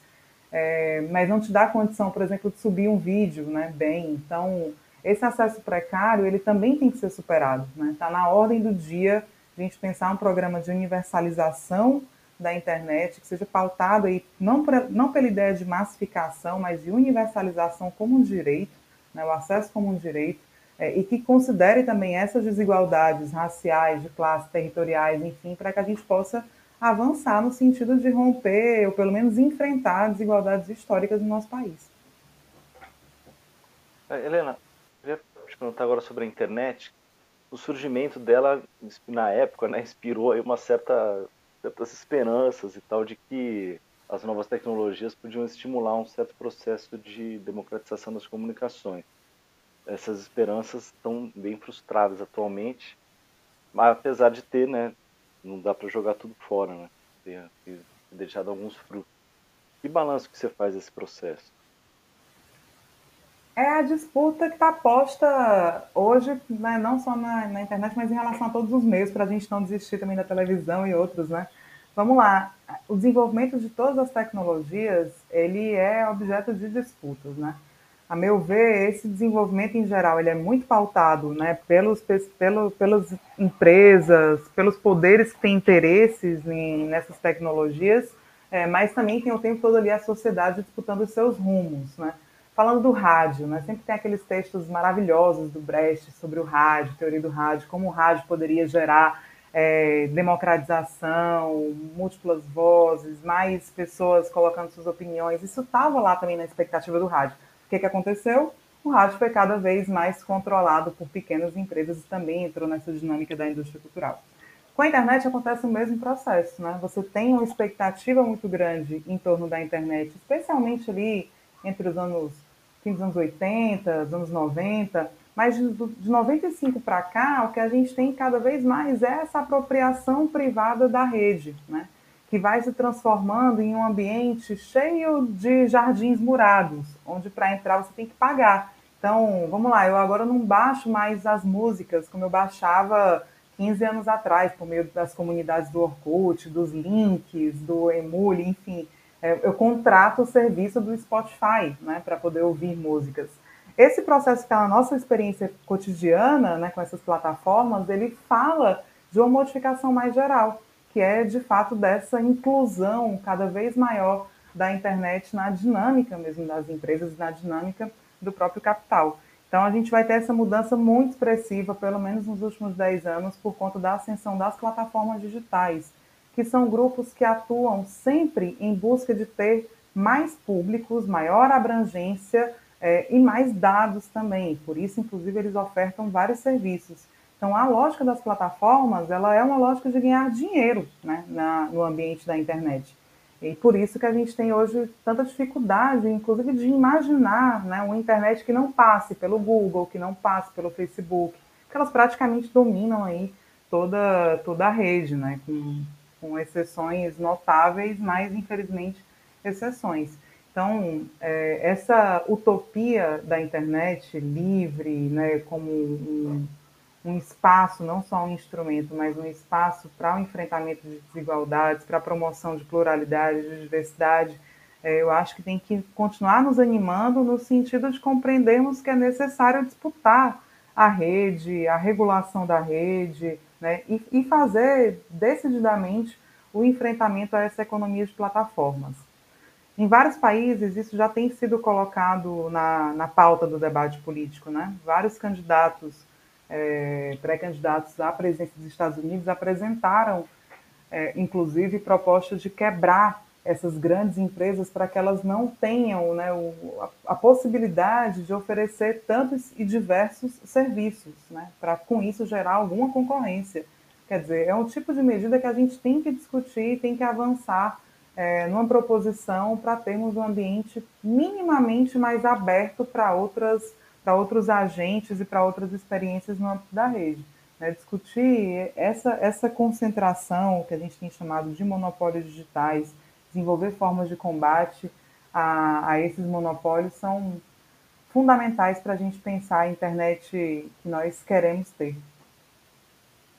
é, mas não te dá condição, por exemplo, de subir um vídeo né, bem. Então, esse acesso precário, ele também tem que ser superado. Está né? Na ordem do dia a gente pensar um programa de universalização da internet, que seja pautado aí, não, por, não pela ideia de massificação, mas de universalização como um direito, né, o acesso como um direito, é, e que considere também essas desigualdades raciais, de classe, territoriais, enfim, para que a gente possa avançar no sentido de romper, ou pelo menos enfrentar desigualdades históricas no nosso país. É, Helena, eu te perguntar agora sobre a internet. O surgimento dela, na época, né, inspirou uma certa, certas esperanças e tal de que as novas tecnologias podiam estimular um certo processo de democratização das comunicações. Essas esperanças estão bem frustradas atualmente, mas apesar de ter né, não dá para jogar tudo fora, né? Ter, ter deixado alguns frutos. Que balanço que você faz desse processo? É a disputa que está posta hoje, né, não só na, na, internet, mas em relação a todos os meios, para a gente não desistir também da televisão e outros, né? Vamos lá, o desenvolvimento de todas as tecnologias, ele é objeto de disputas, né? A meu ver, esse desenvolvimento em geral, ele é muito pautado, né, pelos, pelo, pelas empresas, pelos poderes que têm interesses em, nessas tecnologias, é, mas também tem o tempo todo ali a sociedade disputando os seus rumos, né? Falando do rádio, né? Sempre tem aqueles textos maravilhosos do Brecht sobre o rádio, teoria do rádio, como o rádio poderia gerar é, democratização, múltiplas vozes, mais pessoas colocando suas opiniões. Isso estava lá também na expectativa do rádio. O que, que aconteceu? O rádio foi cada vez mais controlado por pequenas empresas e também entrou nessa dinâmica da indústria cultural. Com a internet acontece o mesmo processo, né? Você tem uma expectativa muito grande em torno da internet, especialmente ali entre os anos, fim dos anos 80, os anos 90, mas de, de 95 para cá, o que a gente tem cada vez mais é essa apropriação privada da rede, né? que vai se transformando em um ambiente cheio de jardins murados, onde para entrar você tem que pagar. Então, vamos lá, eu agora não baixo mais as músicas como eu baixava 15 anos atrás, por meio das comunidades do Orkut, dos links, do Emule, enfim. É, eu contrato o serviço do Spotify né, para poder ouvir músicas. Esse processo que é a nossa experiência cotidiana né, com essas plataformas, ele fala de uma modificação mais geral, que é de fato dessa inclusão cada vez maior da internet na dinâmica mesmo das empresas, na dinâmica do próprio capital. Então a gente vai ter essa mudança muito expressiva, pelo menos nos últimos 10 anos, por conta da ascensão das plataformas digitais, que são grupos que atuam sempre em busca de ter mais públicos, maior abrangência é, e mais dados também. Por isso, inclusive, eles ofertam vários serviços. Então, a lógica das plataformas, ela é uma lógica de ganhar dinheiro né, na, no ambiente da internet. E por isso que a gente tem hoje tanta dificuldade, inclusive, de imaginar né, uma internet que não passe pelo Google, que não passe pelo Facebook, porque elas praticamente dominam aí toda, toda a rede, né, com, com exceções notáveis, mas infelizmente exceções. Então, é, essa utopia da internet livre, né, como um, um espaço, não só um instrumento, mas um espaço para o enfrentamento de desigualdades, para a promoção de pluralidade, de diversidade, é, eu acho que tem que continuar nos animando no sentido de compreendermos que é necessário disputar a rede, a regulação da rede, né, e, e fazer decididamente o enfrentamento a essa economia de plataformas. Em vários países, isso já tem sido colocado na, na pauta do debate político. Né? Vários candidatos, é, pré-candidatos à presidência dos Estados Unidos, apresentaram, é, inclusive, propostas de quebrar essas grandes empresas para que elas não tenham né, o, a, a, possibilidade de oferecer tantos e diversos serviços, né, para com isso gerar alguma concorrência. Quer dizer, é um tipo de medida que a gente tem que discutir, tem que avançar é, numa proposição para termos um ambiente minimamente mais aberto para outras para outros agentes e para outras experiências no âmbito da rede. Né? Discutir essa, essa concentração que a gente tem chamado de monopólios digitais, desenvolver formas de combate a, a esses monopólios são fundamentais para a gente pensar a internet que nós queremos ter.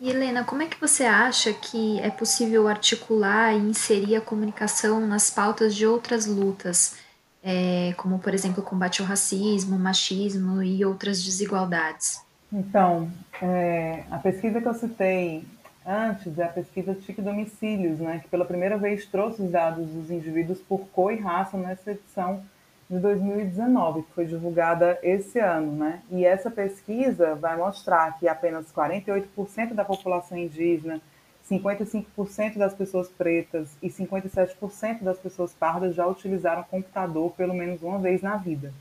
E Helena, como é que você acha que é possível articular e inserir a comunicação nas pautas de outras lutas, é, como, por exemplo, combate ao racismo, machismo e outras desigualdades? Então, é, a pesquisa que eu citei antes é a pesquisa TIC Domicílios, né, que pela primeira vez trouxe os dados dos indivíduos por cor e raça nessa edição de 2019, que foi divulgada esse ano, né? E essa pesquisa vai mostrar que apenas 48% da população indígena, 55% das pessoas pretas e 57% das pessoas pardas já utilizaram computador pelo menos uma vez na vida.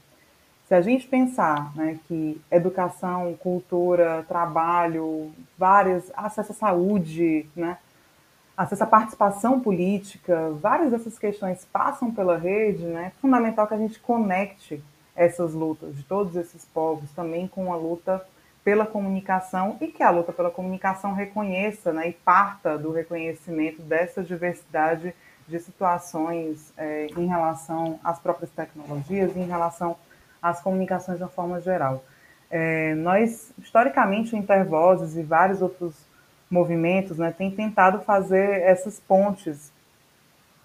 Se a gente pensar né, que educação, cultura, trabalho, várias, acesso à saúde, né, acesso à participação política, várias dessas questões passam pela rede, né? É fundamental que a gente conecte essas lutas de todos esses povos também com a luta pela comunicação e que a luta pela comunicação reconheça né, e parta do reconhecimento dessa diversidade de situações é, em relação às próprias tecnologias, em relação às comunicações de uma forma geral. É, nós, historicamente, o Intervozes e vários outros movimentos, né, tem tentado fazer essas pontes,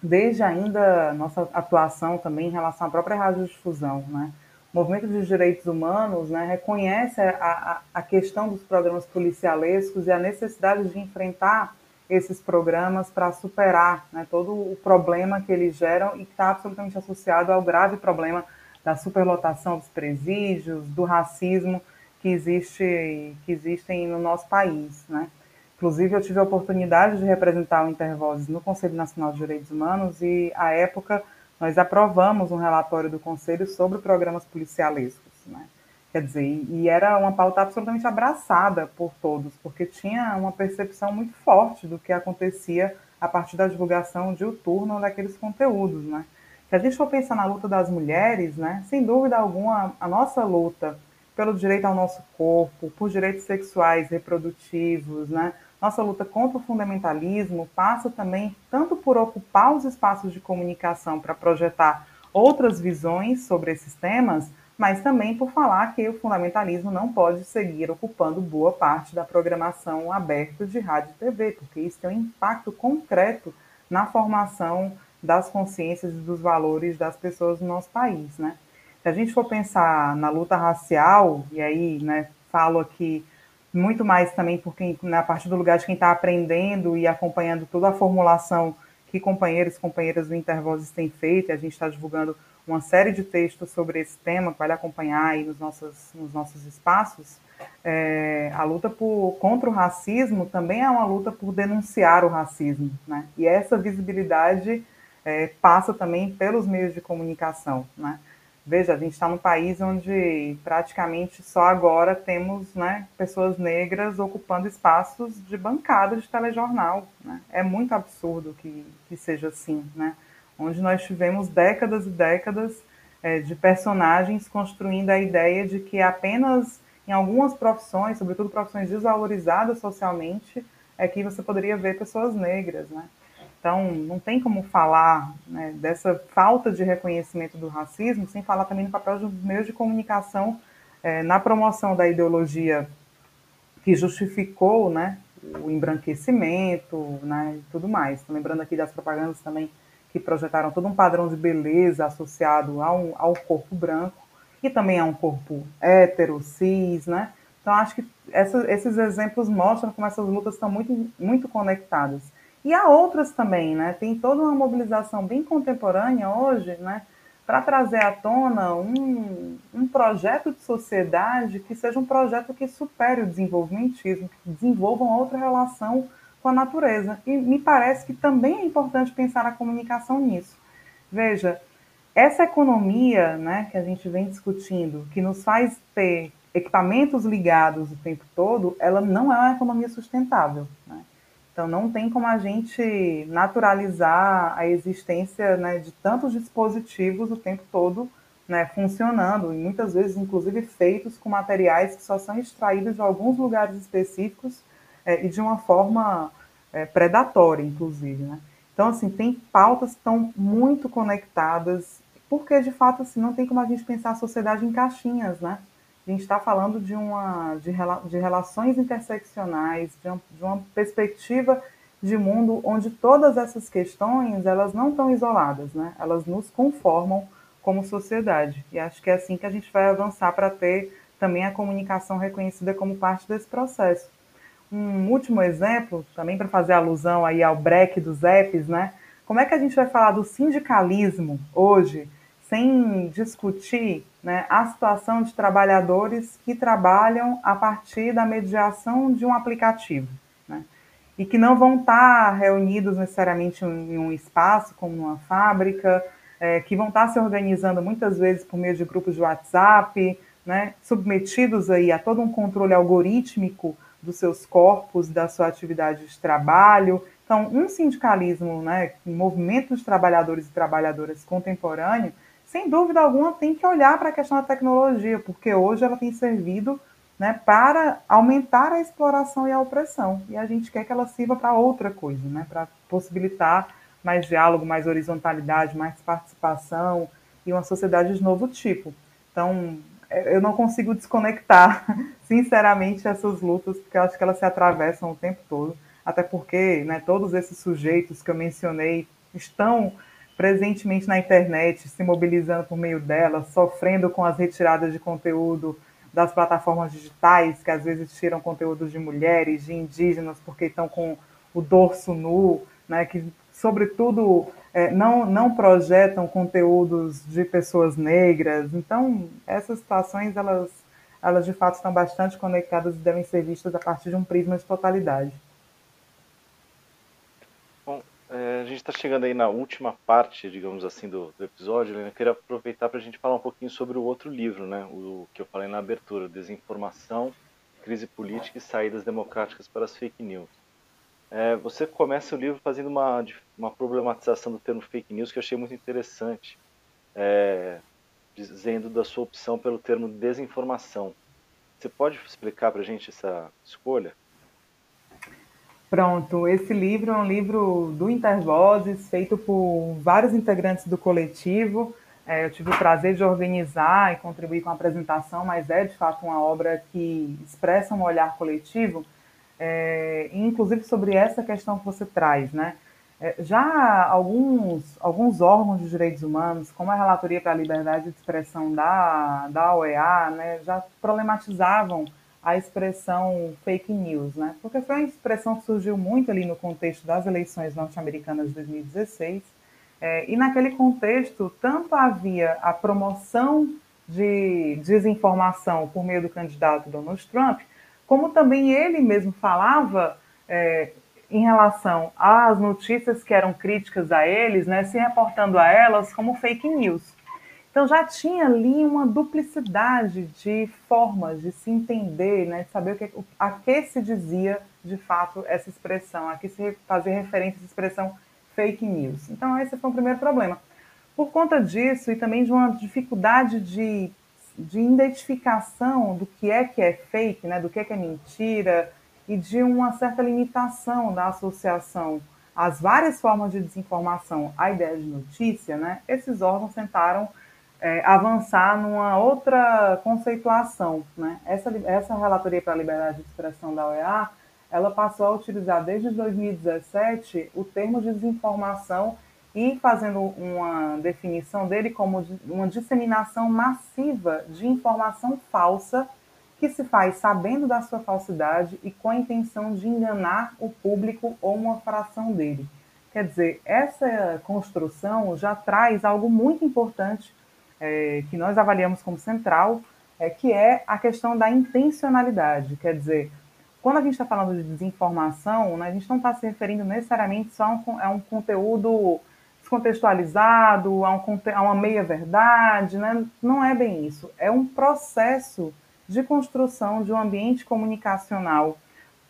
desde ainda nossa atuação também em relação à própria radiodifusão, né, o movimento dos direitos humanos né, reconhece a, a, a questão dos programas policialescos e a necessidade de enfrentar esses programas para superar né, todo o problema que eles geram e que está absolutamente associado ao grave problema da superlotação dos presídios, do racismo que, existe, que existem no nosso país. Né? Inclusive, eu tive a oportunidade de representar o Intervozes no Conselho Nacional de Direitos Humanos e, à época, nós aprovamos um relatório do Conselho sobre programas policialescos. Né? Quer dizer, e era uma pauta absolutamente abraçada por todos, porque tinha uma percepção muito forte do que acontecia a partir da divulgação diuturna daqueles conteúdos, né? Se a gente for pensar na luta das mulheres, né, sem dúvida alguma, a nossa luta pelo direito ao nosso corpo, por direitos sexuais reprodutivos, né, nossa luta contra o fundamentalismo passa também tanto por ocupar os espaços de comunicação para projetar outras visões sobre esses temas, mas também por falar que o fundamentalismo não pode seguir ocupando boa parte da programação aberta de rádio e TV, porque isso tem um impacto concreto na formação das consciências e dos valores das pessoas no nosso país, né? Se a gente for pensar na luta racial, e aí, né, falo aqui muito mais também porque na né, partir do lugar de quem está aprendendo e acompanhando toda a formulação que companheiros e companheiras do Intervozes têm feito, e a gente está divulgando uma série de textos sobre esse tema, que vale acompanhar aí nos nossos, nos nossos espaços, é, a luta por, contra o racismo também é uma luta por denunciar o racismo, né? E essa visibilidade é, passa também pelos meios de comunicação, né? Veja, a gente está num país onde praticamente só agora temos né, pessoas negras ocupando espaços de bancada de telejornal. Né? É muito absurdo que, que seja assim, né? onde nós tivemos décadas e décadas é, de personagens construindo a ideia de que apenas em algumas profissões, sobretudo profissões desvalorizadas socialmente, é que você poderia ver pessoas negras, né? Então, não tem como falar né, dessa falta de reconhecimento do racismo sem falar também no papel dos meios de comunicação é, na promoção da ideologia que justificou né, o embranquecimento né, e tudo mais. Lembrando aqui das propagandas também que projetaram todo um padrão de beleza associado ao, ao corpo branco e também a um corpo hétero, cis, né? Então, acho que essa, esses exemplos mostram como essas lutas estão muito, muito conectadas. E há outras também, né? Tem toda uma mobilização bem contemporânea hoje, né? Para trazer à tona um, um projeto de sociedade que seja um projeto que supere o desenvolvimentismo, que desenvolva uma outra relação com a natureza. E me parece que também é importante pensar a comunicação nisso. Veja, essa economia né, que a gente vem discutindo, que nos faz ter equipamentos ligados o tempo todo, ela não é uma economia sustentável. Né? Então, não tem como a gente naturalizar a existência né, de tantos dispositivos o tempo todo né, funcionando, e muitas vezes, inclusive, feitos com materiais que só são extraídos de alguns lugares específicos é, e de uma forma é, predatória, inclusive. Né? Então, assim, tem pautas que estão muito conectadas, porque, de fato, assim, não tem como a gente pensar a sociedade em caixinhas, né? A gente está falando de, uma, de, de relações interseccionais, de, uma, de uma perspectiva de mundo onde todas essas questões, elas não estão isoladas, né? Elas nos conformam como sociedade. E acho que é assim que a gente vai avançar para ter também a comunicação reconhecida como parte desse processo. Um último exemplo, também para fazer alusão aí ao break dos apps, né? Como é que a gente vai falar do sindicalismo hoje, sem discutir né, a situação de trabalhadores que trabalham a partir da mediação de um aplicativo, né? E que não vão estar reunidos necessariamente em um espaço, como uma fábrica, é, que vão estar se organizando muitas vezes por meio de grupos de WhatsApp, né, submetidos aí a todo um controle algorítmico dos seus corpos, da sua atividade de trabalho. Então, um sindicalismo, né, um movimento de trabalhadores e trabalhadoras contemporâneo, sem dúvida alguma tem que olhar para a questão da tecnologia, porque hoje ela tem servido né, para aumentar a exploração e a opressão. E a gente quer que ela sirva para outra coisa, né, para possibilitar mais diálogo, mais horizontalidade, mais participação e uma sociedade de novo tipo. Então, é, eu não consigo desconectar sinceramente, essas lutas, porque eu acho que elas se atravessam o tempo todo, até porque né, todos esses sujeitos que eu mencionei estão presentemente na internet, se mobilizando por meio dela, sofrendo com as retiradas de conteúdo das plataformas digitais, que às vezes tiram conteúdo de mulheres, de indígenas, porque estão com o dorso nu, né, que, sobretudo, é, não, não projetam conteúdos de pessoas negras. Então, essas situações, elas, elas de fato estão bastante conectadas e devem ser vistas a partir de um prisma de totalidade. Bom, é, a gente está chegando aí na última parte, digamos assim, do, do episódio. Eu queria aproveitar para a gente falar um pouquinho sobre o outro livro, né, o que eu falei na abertura, Desinformação, Crise Política e Saídas Democráticas para as Fake News. É, você começa o livro fazendo uma, uma problematização do termo fake news que eu achei muito interessante, é, dizendo da sua opção pelo termo desinformação. Você pode explicar para a gente essa escolha? Pronto, esse livro é um livro do Intervozes, feito por vários integrantes do coletivo. É, eu tive o prazer de organizar e contribuir com a apresentação, mas é de fato uma obra que expressa um olhar coletivo é, inclusive sobre essa questão que você traz, né? É, já alguns, alguns órgãos de direitos humanos, como a Relatoria para a Liberdade de Expressão da, da OEA, né, já problematizavam a expressão fake news, né? Porque foi uma expressão que surgiu muito ali no contexto das eleições norte-americanas de 2016, é, e naquele contexto, tanto havia a promoção de desinformação por meio do candidato Donald Trump, como também ele mesmo falava é, em relação às notícias que eram críticas a eles, né, se reportando a elas como fake news. Então já tinha ali uma duplicidade de formas de se entender, né, de saber o que, a que se dizia de fato essa expressão, a que se fazia referência essa expressão fake news. Então esse foi o primeiro problema. Por conta disso e também de uma dificuldade de de identificação do que é que é fake, né, do que é que é mentira, e de uma certa limitação da associação às várias formas de desinformação à ideia de notícia, né, esses órgãos tentaram é, avançar numa outra conceituação. Né? Essa, essa Relatoria para a Liberdade de Expressão da OEA, ela passou a utilizar desde 2017 o termo de desinformação e fazendo uma definição dele como uma disseminação massiva de informação falsa que se faz sabendo da sua falsidade e com a intenção de enganar o público ou uma fração dele. Quer dizer, essa construção já traz algo muito importante é, que nós avaliamos como central, é, que é a questão da intencionalidade. Quer dizer, quando a gente está falando de desinformação, né, a gente não está se referindo necessariamente só a um, a um conteúdo descontextualizado, a, um, a uma meia-verdade, né? não é bem isso. É um processo de construção de um ambiente comunicacional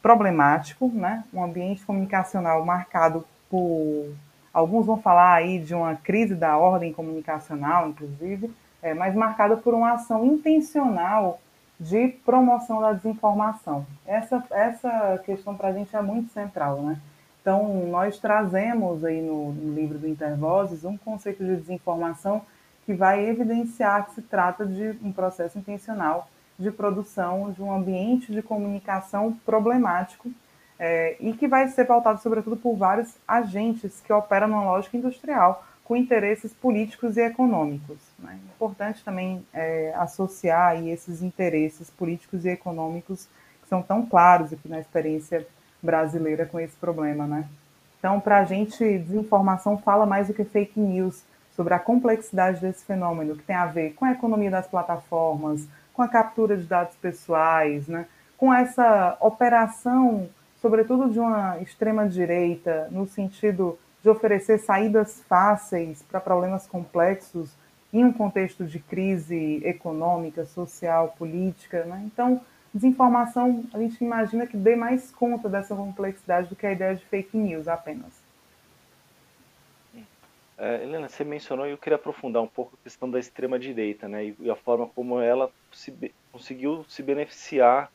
problemático, né? um ambiente comunicacional marcado por. Alguns vão falar aí de uma crise da ordem comunicacional, inclusive, é, mas marcada por uma ação intencional de promoção da desinformação. Essa, essa questão para a gente é muito central, né? Então, nós trazemos aí no, no livro do Intervozes um conceito de desinformação que vai evidenciar que se trata de um processo intencional de produção de um ambiente de comunicação problemático é, e que vai ser pautado, sobretudo, por vários agentes que operam numa lógica industrial com interesses políticos e econômicos. Né? Importante também é, associar esses interesses políticos e econômicos que são tão claros aqui na experiência brasileira com esse problema, né? Então, para a gente, desinformação fala mais do que fake news sobre a complexidade desse fenômeno, que tem a ver com a economia das plataformas, com a captura de dados pessoais, né? com essa operação, sobretudo de uma extrema-direita, no sentido de oferecer saídas fáceis para problemas complexos em um contexto de crise econômica, social, política. Né? Então, desinformação, a gente imagina que dê mais conta dessa complexidade do que a ideia de fake news apenas. É, Helena, você mencionou e eu queria aprofundar um pouco a questão da extrema-direita, né, e a forma como ela se, conseguiu se beneficiar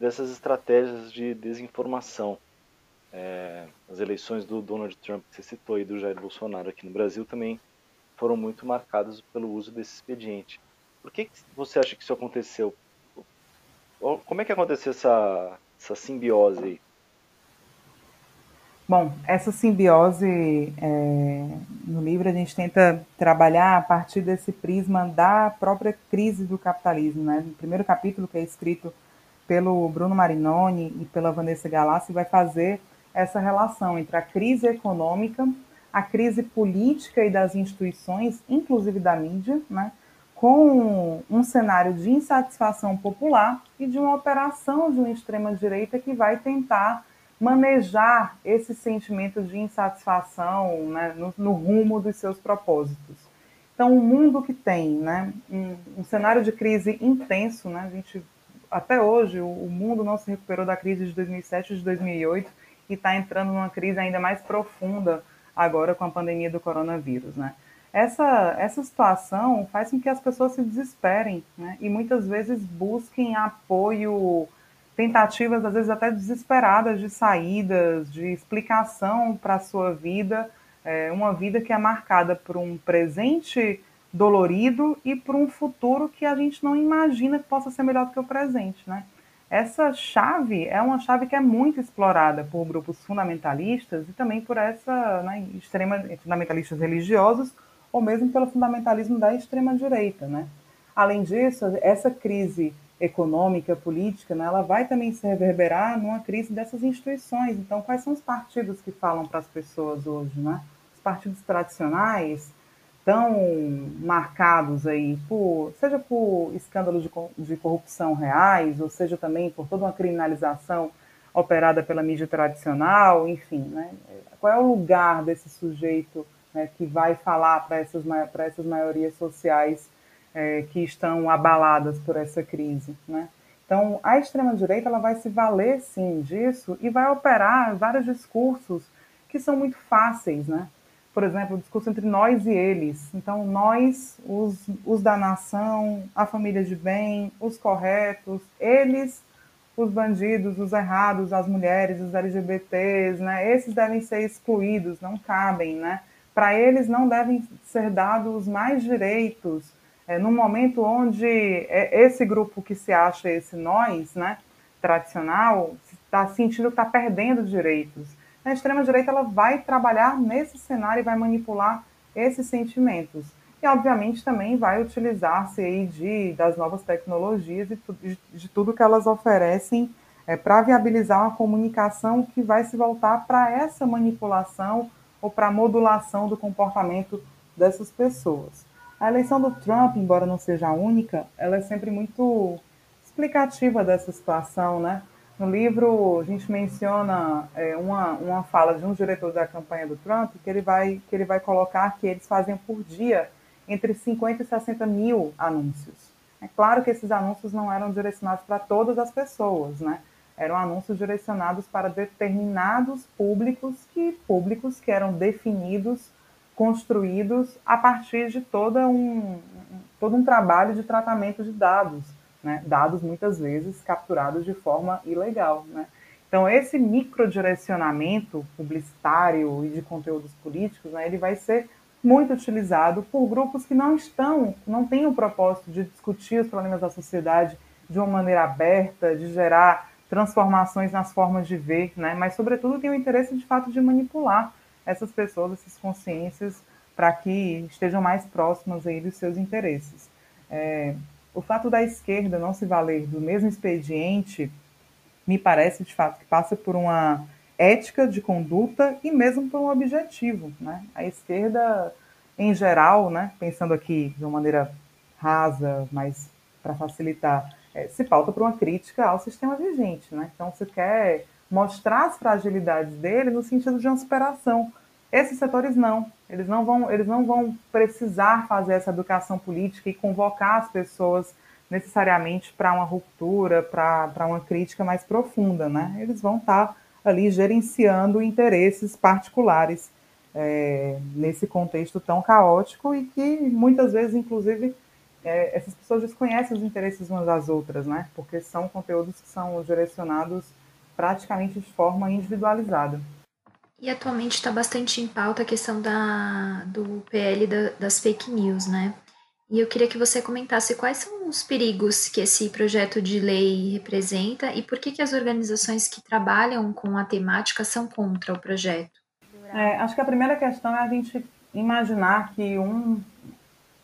dessas estratégias de desinformação. É, as eleições do Donald Trump, que você citou, e do Jair Bolsonaro aqui no Brasil também foram muito marcadas pelo uso desse expediente. Por que, que você acha que isso aconteceu? como é que aconteceu essa, essa simbiose aí? Bom, essa simbiose é, no livro a gente tenta trabalhar a partir desse prisma da própria crise do capitalismo. Né? No primeiro capítulo, que é escrito pelo Bruno Marinoni e pela Vanessa Galassi, vai fazer essa relação entre a crise econômica, a crise política e das instituições, inclusive da mídia, né? com um cenário de insatisfação popular e de uma operação de uma extrema-direita que vai tentar manejar esse sentimento de insatisfação né, no, no, rumo dos seus propósitos. Então, um mundo que tem né, um, um, cenário de crise intenso, né, a gente, até hoje o, mundo não se recuperou da crise de 2007 e de 2008 e está entrando numa crise ainda mais profunda agora com a pandemia do coronavírus. Né. Essa, essa situação faz com que as pessoas se desesperem né, e muitas vezes busquem apoio tentativas, às vezes até desesperadas, de saídas, de explicação para a sua vida, é, uma vida que é marcada por um presente dolorido e por um futuro que a gente não imagina que possa ser melhor do que o presente, né? Essa chave é uma chave que é muito explorada por grupos fundamentalistas e também por essa né, extrema fundamentalistas religiosos ou mesmo pelo fundamentalismo da extrema direita, né? Além disso, essa crise econômica, política, né, ela vai também se reverberar numa crise dessas instituições. Então, quais são os partidos que falam para as pessoas hoje? Né? Os partidos tradicionais estão marcados aí por, seja por escândalos de, de corrupção reais, ou seja também por toda uma criminalização operada pela mídia tradicional, enfim, né? qual é o lugar desse sujeito né, que vai falar para essas, essas maiorias sociais é, que estão abaladas por essa crise, né? Então, a extrema-direita ela vai se valer, sim, disso e vai operar vários discursos que são muito fáceis, né? Por exemplo, o discurso entre nós e eles. Então, nós, os, os da nação, a família de bem, os corretos, eles, os bandidos, os errados, as mulheres, os LGBTs, né? Esses devem ser excluídos, não cabem, né? Para eles não devem ser dados mais direitos, é, num momento onde é, esse grupo que se acha esse nós, né, tradicional, está sentindo que está perdendo direitos. A extrema-direita ela vai trabalhar nesse cenário e vai manipular esses sentimentos. E, obviamente, também vai utilizar-se aí de, das novas tecnologias e de, de tudo que elas oferecem é, para viabilizar uma comunicação que vai se voltar para essa manipulação ou para a modulação do comportamento dessas pessoas. A eleição do Trump, embora não seja única, ela é sempre muito explicativa dessa situação, né? No livro, a gente menciona é, uma, uma fala de um diretor da campanha do Trump que ele, vai, que ele vai colocar que eles faziam por dia entre 50 e 60 mil anúncios. É claro que esses anúncios não eram direcionados para todas as pessoas, né? Eram anúncios direcionados para determinados públicos que públicos que eram definidos construídos a partir de toda um, todo um trabalho de tratamento de dados, né? dados muitas vezes capturados de forma ilegal. Né? Então, esse microdirecionamento publicitário e de conteúdos políticos, né, ele vai ser muito utilizado por grupos que não estão, não têm o propósito de discutir os problemas da sociedade de uma maneira aberta, de gerar transformações nas formas de ver, né? mas, sobretudo, tem o interesse de fato de manipular essas pessoas, essas consciências, para que estejam mais próximas aí dos seus interesses. É, o fato da esquerda não se valer do mesmo expediente me parece, de fato, que passa por uma ética de conduta e mesmo por um objetivo. Né? A esquerda, em geral, né, pensando aqui de uma maneira rasa, mas para facilitar, é, se pauta por uma crítica ao sistema vigente. Né? Então, você quer mostrar as fragilidades dele no sentido de uma superação. Esses setores não, eles não vão, eles não vão precisar fazer essa educação política e convocar as pessoas necessariamente para uma ruptura, para uma crítica mais profunda, né? Eles vão estar tá ali gerenciando interesses particulares é, nesse contexto tão caótico e que muitas vezes, inclusive, é, essas pessoas desconhecem os interesses umas das outras, né? Porque são conteúdos que são direcionados praticamente de forma individualizada. E atualmente está bastante em pauta a questão da, do PL da, das fake news, né? E eu queria que você comentasse quais são os perigos que esse projeto de lei representa e por que, que as organizações que trabalham com a temática são contra o projeto. É, acho que a primeira questão é a gente imaginar que um,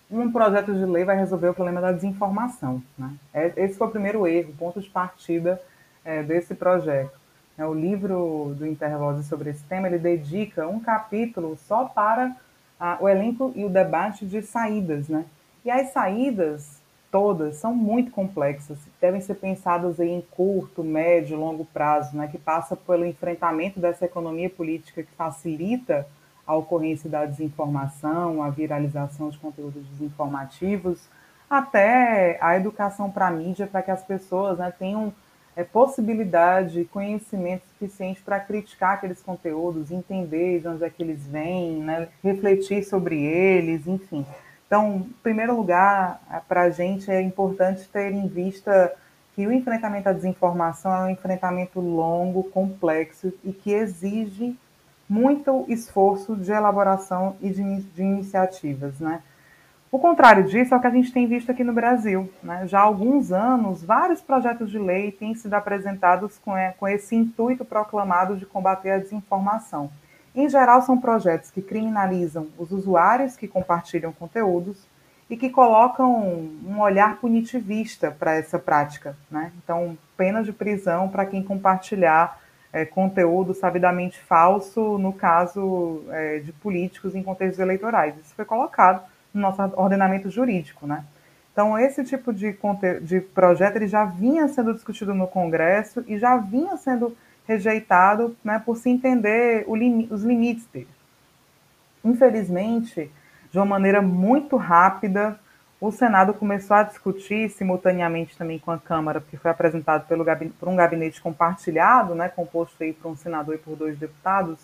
um projeto de lei vai resolver o problema da desinformação. Né? É, esse foi o primeiro erro, ponto de partida é, desse projeto. É, o livro do Intervoz sobre esse tema, ele dedica um capítulo só para a, o elenco e o debate de saídas, né? E as saídas todas são muito complexas, devem ser pensadas em curto, médio, longo prazo, né, que passa pelo enfrentamento dessa economia política que facilita a ocorrência da desinformação, a viralização de conteúdos desinformativos, até a educação para a mídia, para que as pessoas né, tenham é, possibilidade, conhecimento suficiente para criticar aqueles conteúdos, entender de onde é que eles vêm, né, refletir sobre eles, enfim. Então, em primeiro lugar, para a gente é importante ter em vista que o enfrentamento à desinformação é um enfrentamento longo, complexo e que exige muito esforço de elaboração e de, de iniciativas, né? O contrário disso é o que a gente tem visto aqui no Brasil. Né? Já há alguns anos, vários projetos de lei têm sido apresentados com, é, com esse intuito proclamado de combater a desinformação. Em geral, são projetos que criminalizam os usuários que compartilham conteúdos e que colocam um olhar punitivista para essa prática. Né? Então, penas de prisão para quem compartilhar é, conteúdo sabidamente falso, no caso é, de políticos em contextos eleitorais. Isso foi colocado no nosso ordenamento jurídico. Né? Então, esse tipo de, de projeto ele já vinha sendo discutido no Congresso e já vinha sendo rejeitado né, por se entender lim os limites dele. Infelizmente, de uma maneira muito rápida, o Senado começou a discutir simultaneamente também com a Câmara, porque foi apresentado pelo, por um gabinete compartilhado, né, composto aí por um senador e por dois deputados,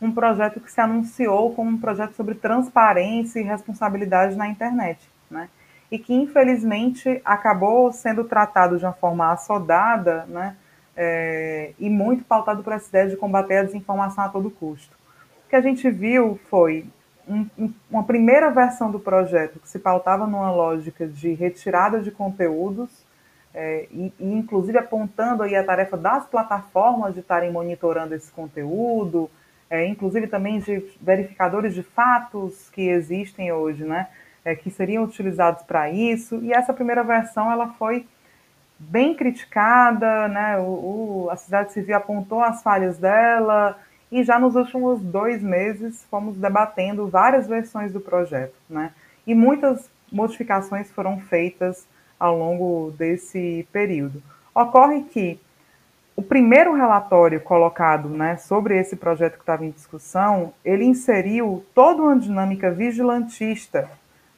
um projeto que se anunciou como um projeto sobre transparência e responsabilidade na internet, né, e que infelizmente acabou sendo tratado de uma forma assodada, né, é, e muito pautado por essa ideia de combater a desinformação a todo custo. O que a gente viu foi um, um, uma primeira versão do projeto que se pautava numa lógica de retirada de conteúdos, é, e, e, inclusive apontando aí a tarefa das plataformas de estarem monitorando esse conteúdo, é, inclusive também de verificadores de fatos que existem hoje, né, é, que seriam utilizados para isso. E essa primeira versão ela foi bem criticada, né? O, o, a sociedade civil apontou as falhas dela e já nos últimos dois meses fomos debatendo várias versões do projeto, né? E muitas modificações foram feitas ao longo desse período. Ocorre que o primeiro relatório colocado né, sobre esse projeto que estava em discussão, ele inseriu toda uma dinâmica vigilantista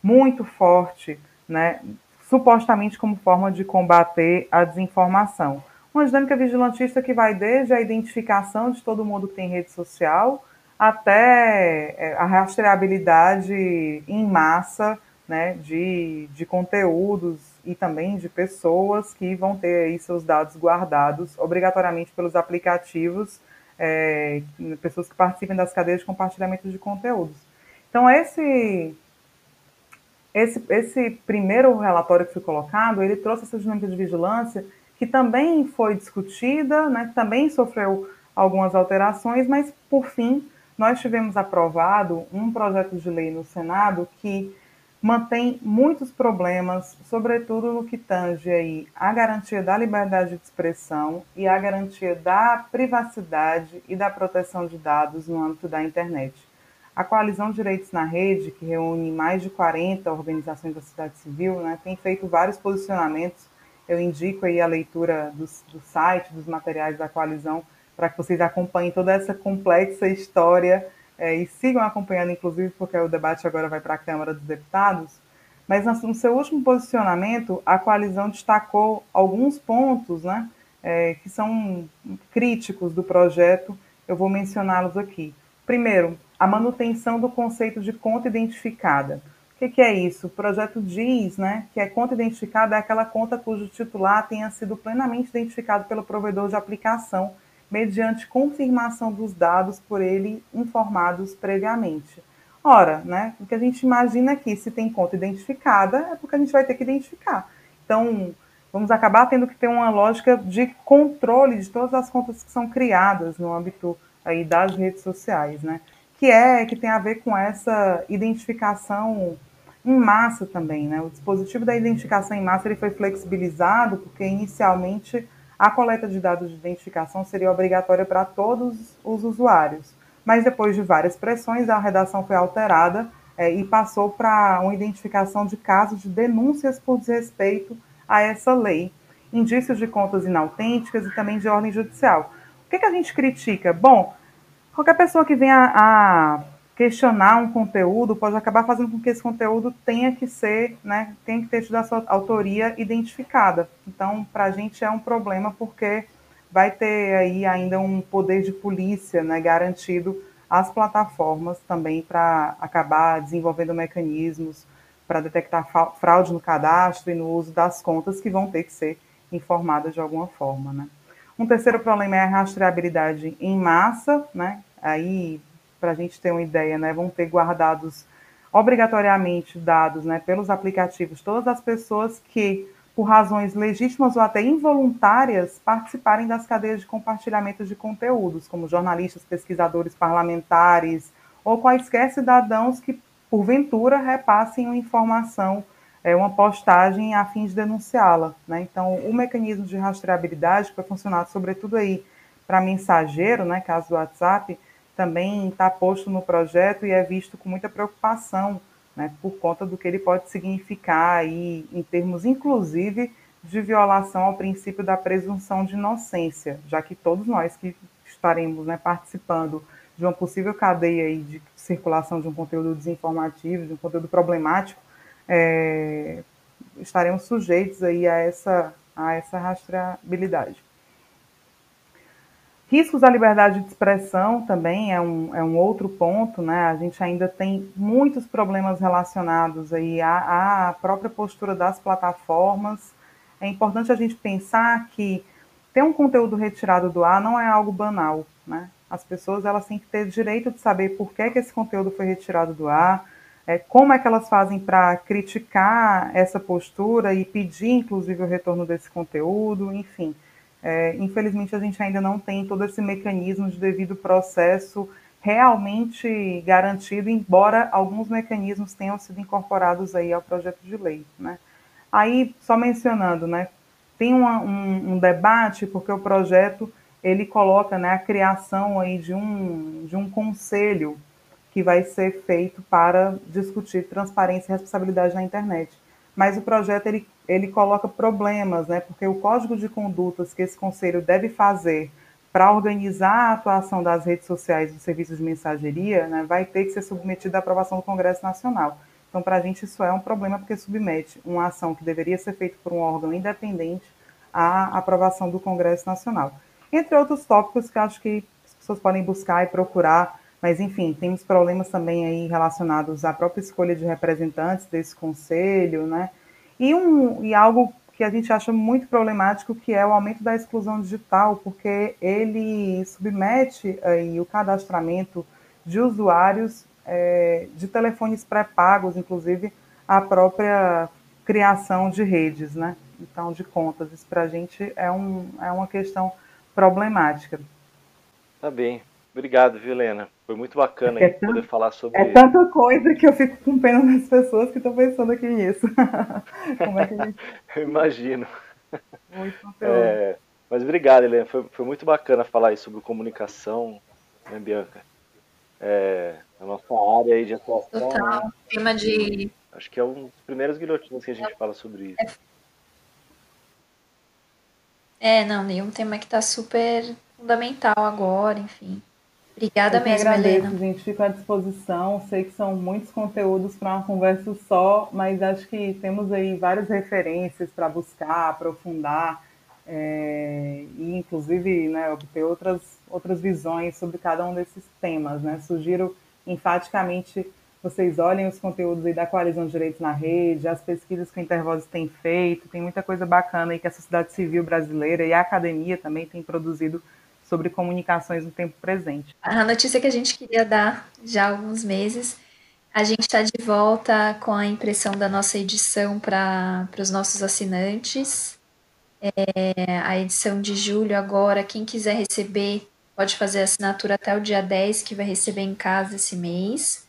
muito forte né, supostamente como forma de combater a desinformação. Uma dinâmica vigilantista que vai desde a identificação de todo mundo que tem rede social até é, a rastreabilidade em massa né, de, de conteúdos e também de pessoas que vão ter aí seus dados guardados obrigatoriamente pelos aplicativos, é, pessoas que participem das cadeias de compartilhamento de conteúdos. Então, esse esse, esse primeiro relatório que foi colocado, ele trouxe essa dinâmica de vigilância que também foi discutida, né, também sofreu algumas alterações, mas, por fim, nós tivemos aprovado um projeto de lei no Senado que mantém muitos problemas, sobretudo no que tange aí a garantia da liberdade de expressão e a garantia da privacidade e da proteção de dados no âmbito da internet. A Coalizão Direitos na Rede, que reúne mais de 40 organizações da sociedade civil, né, tem feito vários posicionamentos. Eu indico aí a leitura do, do site, dos materiais da coalizão, para que vocês acompanhem toda essa complexa história é, e sigam acompanhando, inclusive, porque o debate agora vai para a Câmara dos Deputados. Mas no seu último posicionamento, a coalizão destacou alguns pontos né, é, que são críticos do projeto. Eu vou mencioná-los aqui. Primeiro, a manutenção do conceito de conta identificada. O que, que, é isso? O projeto diz né, que a conta identificada é aquela conta cujo titular tenha sido plenamente identificado pelo provedor de aplicação, mediante confirmação dos dados por ele informados previamente. Ora, né? O que a gente imagina aqui, se tem conta identificada, é porque a gente vai ter que identificar. Então, vamos acabar tendo que ter uma lógica de controle de todas as contas que são criadas no âmbito aí das redes sociais, né? Que é que tem a ver com essa identificação em massa também, né? O dispositivo da identificação em massa ele foi flexibilizado porque inicialmente a coleta de dados de identificação seria obrigatória para todos os usuários, mas depois de várias pressões a redação foi alterada é, e passou para uma identificação de casos de denúncias por desrespeito a essa lei, indícios de contas inautênticas e também de ordem judicial. O que, que a gente critica? Bom, qualquer pessoa que venha a questionar um conteúdo pode acabar fazendo com que esse conteúdo tenha que ser, né, tenha que ter tido a sua autoria identificada. Então, para a gente é um problema porque vai ter aí ainda um poder de polícia, né, garantido às plataformas também para acabar desenvolvendo mecanismos para detectar fraude no cadastro e no uso das contas que vão ter que ser informadas de alguma forma, né. Um terceiro problema é a rastreabilidade em massa, né, aí para a gente ter uma ideia, né, vão ter guardados obrigatoriamente dados né, pelos aplicativos todas as pessoas que, por razões legítimas ou até involuntárias, participarem das cadeias de compartilhamento de conteúdos, como jornalistas, pesquisadores, parlamentares ou quaisquer cidadãos que, porventura, repassem uma informação, é, uma postagem a fim de denunciá-la. Né? Então, o mecanismo de rastreabilidade, que foi funcionar sobretudo aí para mensageiro, né, caso do WhatsApp, também está posto no projeto e é visto com muita preocupação, né, por conta do que ele pode significar aí, em termos, inclusive, de violação ao princípio da presunção de inocência, já que todos nós que estaremos né, participando de uma possível cadeia de circulação de um conteúdo desinformativo, de um conteúdo problemático, é, estaremos sujeitos aí a essa, a essa rastreabilidade. Riscos à liberdade de expressão também é um, é um outro ponto, né? A gente ainda tem muitos problemas relacionados aí à, à própria postura das plataformas. É importante a gente pensar que ter um conteúdo retirado do ar não é algo banal, né? As pessoas elas têm que ter direito de saber por que, que esse conteúdo foi retirado do ar, é, como é que elas fazem para criticar essa postura e pedir, inclusive, o retorno desse conteúdo, enfim. É, infelizmente, a gente ainda não tem todo esse mecanismo de devido processo realmente garantido, embora alguns mecanismos tenham sido incorporados aí ao projeto de lei. Né? Aí, só mencionando, né, tem uma, um, um, debate, porque o projeto ele coloca né, a criação aí de um, de um conselho que vai ser feito para discutir transparência e responsabilidade na internet. Mas o projeto ele ele coloca problemas, né? Porque o código de condutas que esse conselho deve fazer para organizar a atuação das redes sociais dos serviços de mensageria, né, vai ter que ser submetido à aprovação do Congresso Nacional. Então, para a gente, isso é um problema, porque submete uma ação que deveria ser feita por um órgão independente à aprovação do Congresso Nacional. Entre outros tópicos que acho que as pessoas podem buscar e procurar, mas, enfim, temos problemas também aí relacionados à própria escolha de representantes desse conselho, né? E, um, e algo que a gente acha muito problemático, que é o aumento da exclusão digital, porque ele submete aí, o cadastramento de usuários é, de telefones pré-pagos, inclusive, à própria criação de redes, né? Então, de contas. Isso para a gente é, um, é uma questão problemática. Tá bem. Obrigado, viu, Helena? Foi muito bacana é poder falar sobre. É tanta coisa que eu fico com pena das pessoas que estão pensando aqui nisso. Como é que gente... Eu imagino. Muito é, mas obrigado, Helena. Foi, foi muito bacana falar aí sobre comunicação, né, Bianca? É, a nossa área aí de atuação. Total. Tema de. Acho que é um dos primeiros guilhotinas que a gente fala sobre isso. É, não, e um tema que está super fundamental agora, enfim. Obrigada eu mesmo, agradeço, Helena. gente. Fico à disposição. Sei que são muitos conteúdos para uma conversa só, mas acho que temos aí várias referências para buscar, aprofundar é, e, inclusive, né, obter outras, outras visões sobre cada um desses temas. Né? Sugiro enfaticamente vocês olhem os conteúdos aí da Coalizão de Direitos na Rede, as pesquisas que o Intervoz tem feito, tem muita coisa bacana aí que a sociedade civil brasileira e a academia também tem produzido sobre comunicações no tempo presente. A notícia que a gente queria dar já há alguns meses A gente está de volta com a impressão da nossa edição para os nossos assinantes. É, a edição de julho agora, quem quiser receber, pode fazer assinatura até o dia 10, que vai receber em casa esse mês.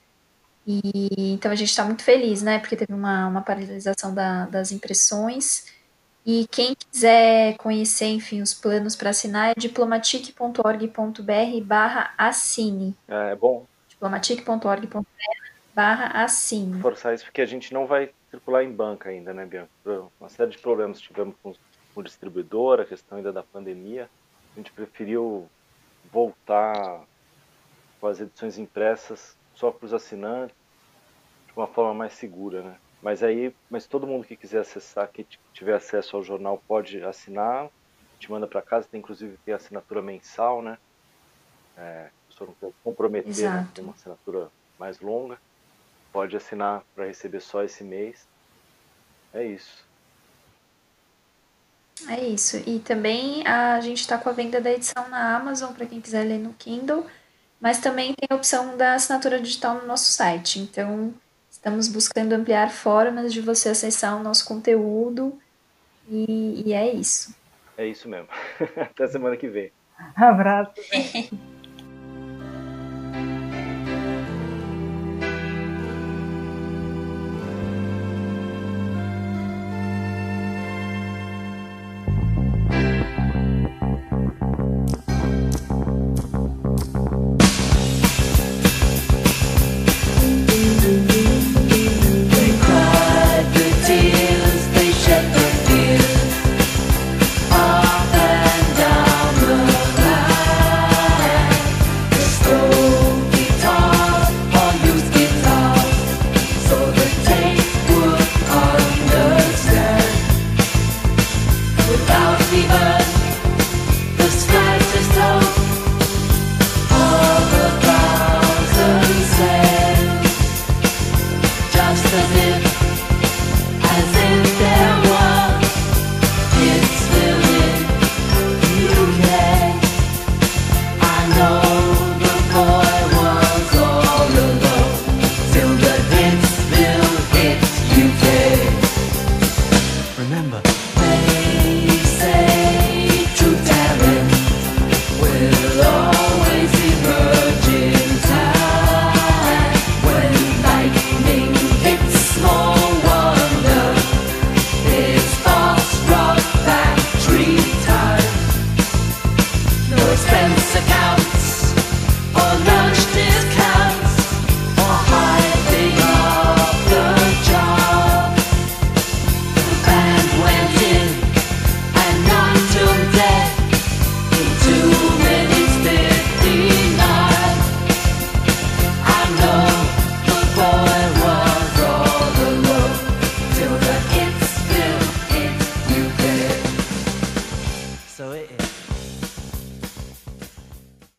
E, então a gente está muito feliz, né? Porque teve uma, uma paralisação da, das impressões. E quem quiser conhecer, enfim, os planos para assinar é diplomatic.org.br barra assine. É, bom. diplomatic.org.br barra assine. Forçar isso porque a gente não vai circular em banca ainda, né, Bianca? Uma série de problemas tivemos com o distribuidor, a questão ainda da pandemia. A gente preferiu voltar com as edições impressas só para os assinantes, de uma forma mais segura, né? Mas aí, mas todo mundo que quiser acessar, que tiver acesso ao jornal, pode assinar, te manda para casa, tem inclusive tem assinatura mensal, né? É, se não quer comprometer, né? tem uma assinatura mais longa, pode assinar para receber só esse mês. É isso. É isso. E também a gente está com a venda da edição na Amazon para quem quiser ler no Kindle, mas também tem a opção da assinatura digital no nosso site. Então, estamos buscando ampliar formas de você acessar o nosso conteúdo e, e é isso. É isso mesmo. Até semana que vem. Abraço.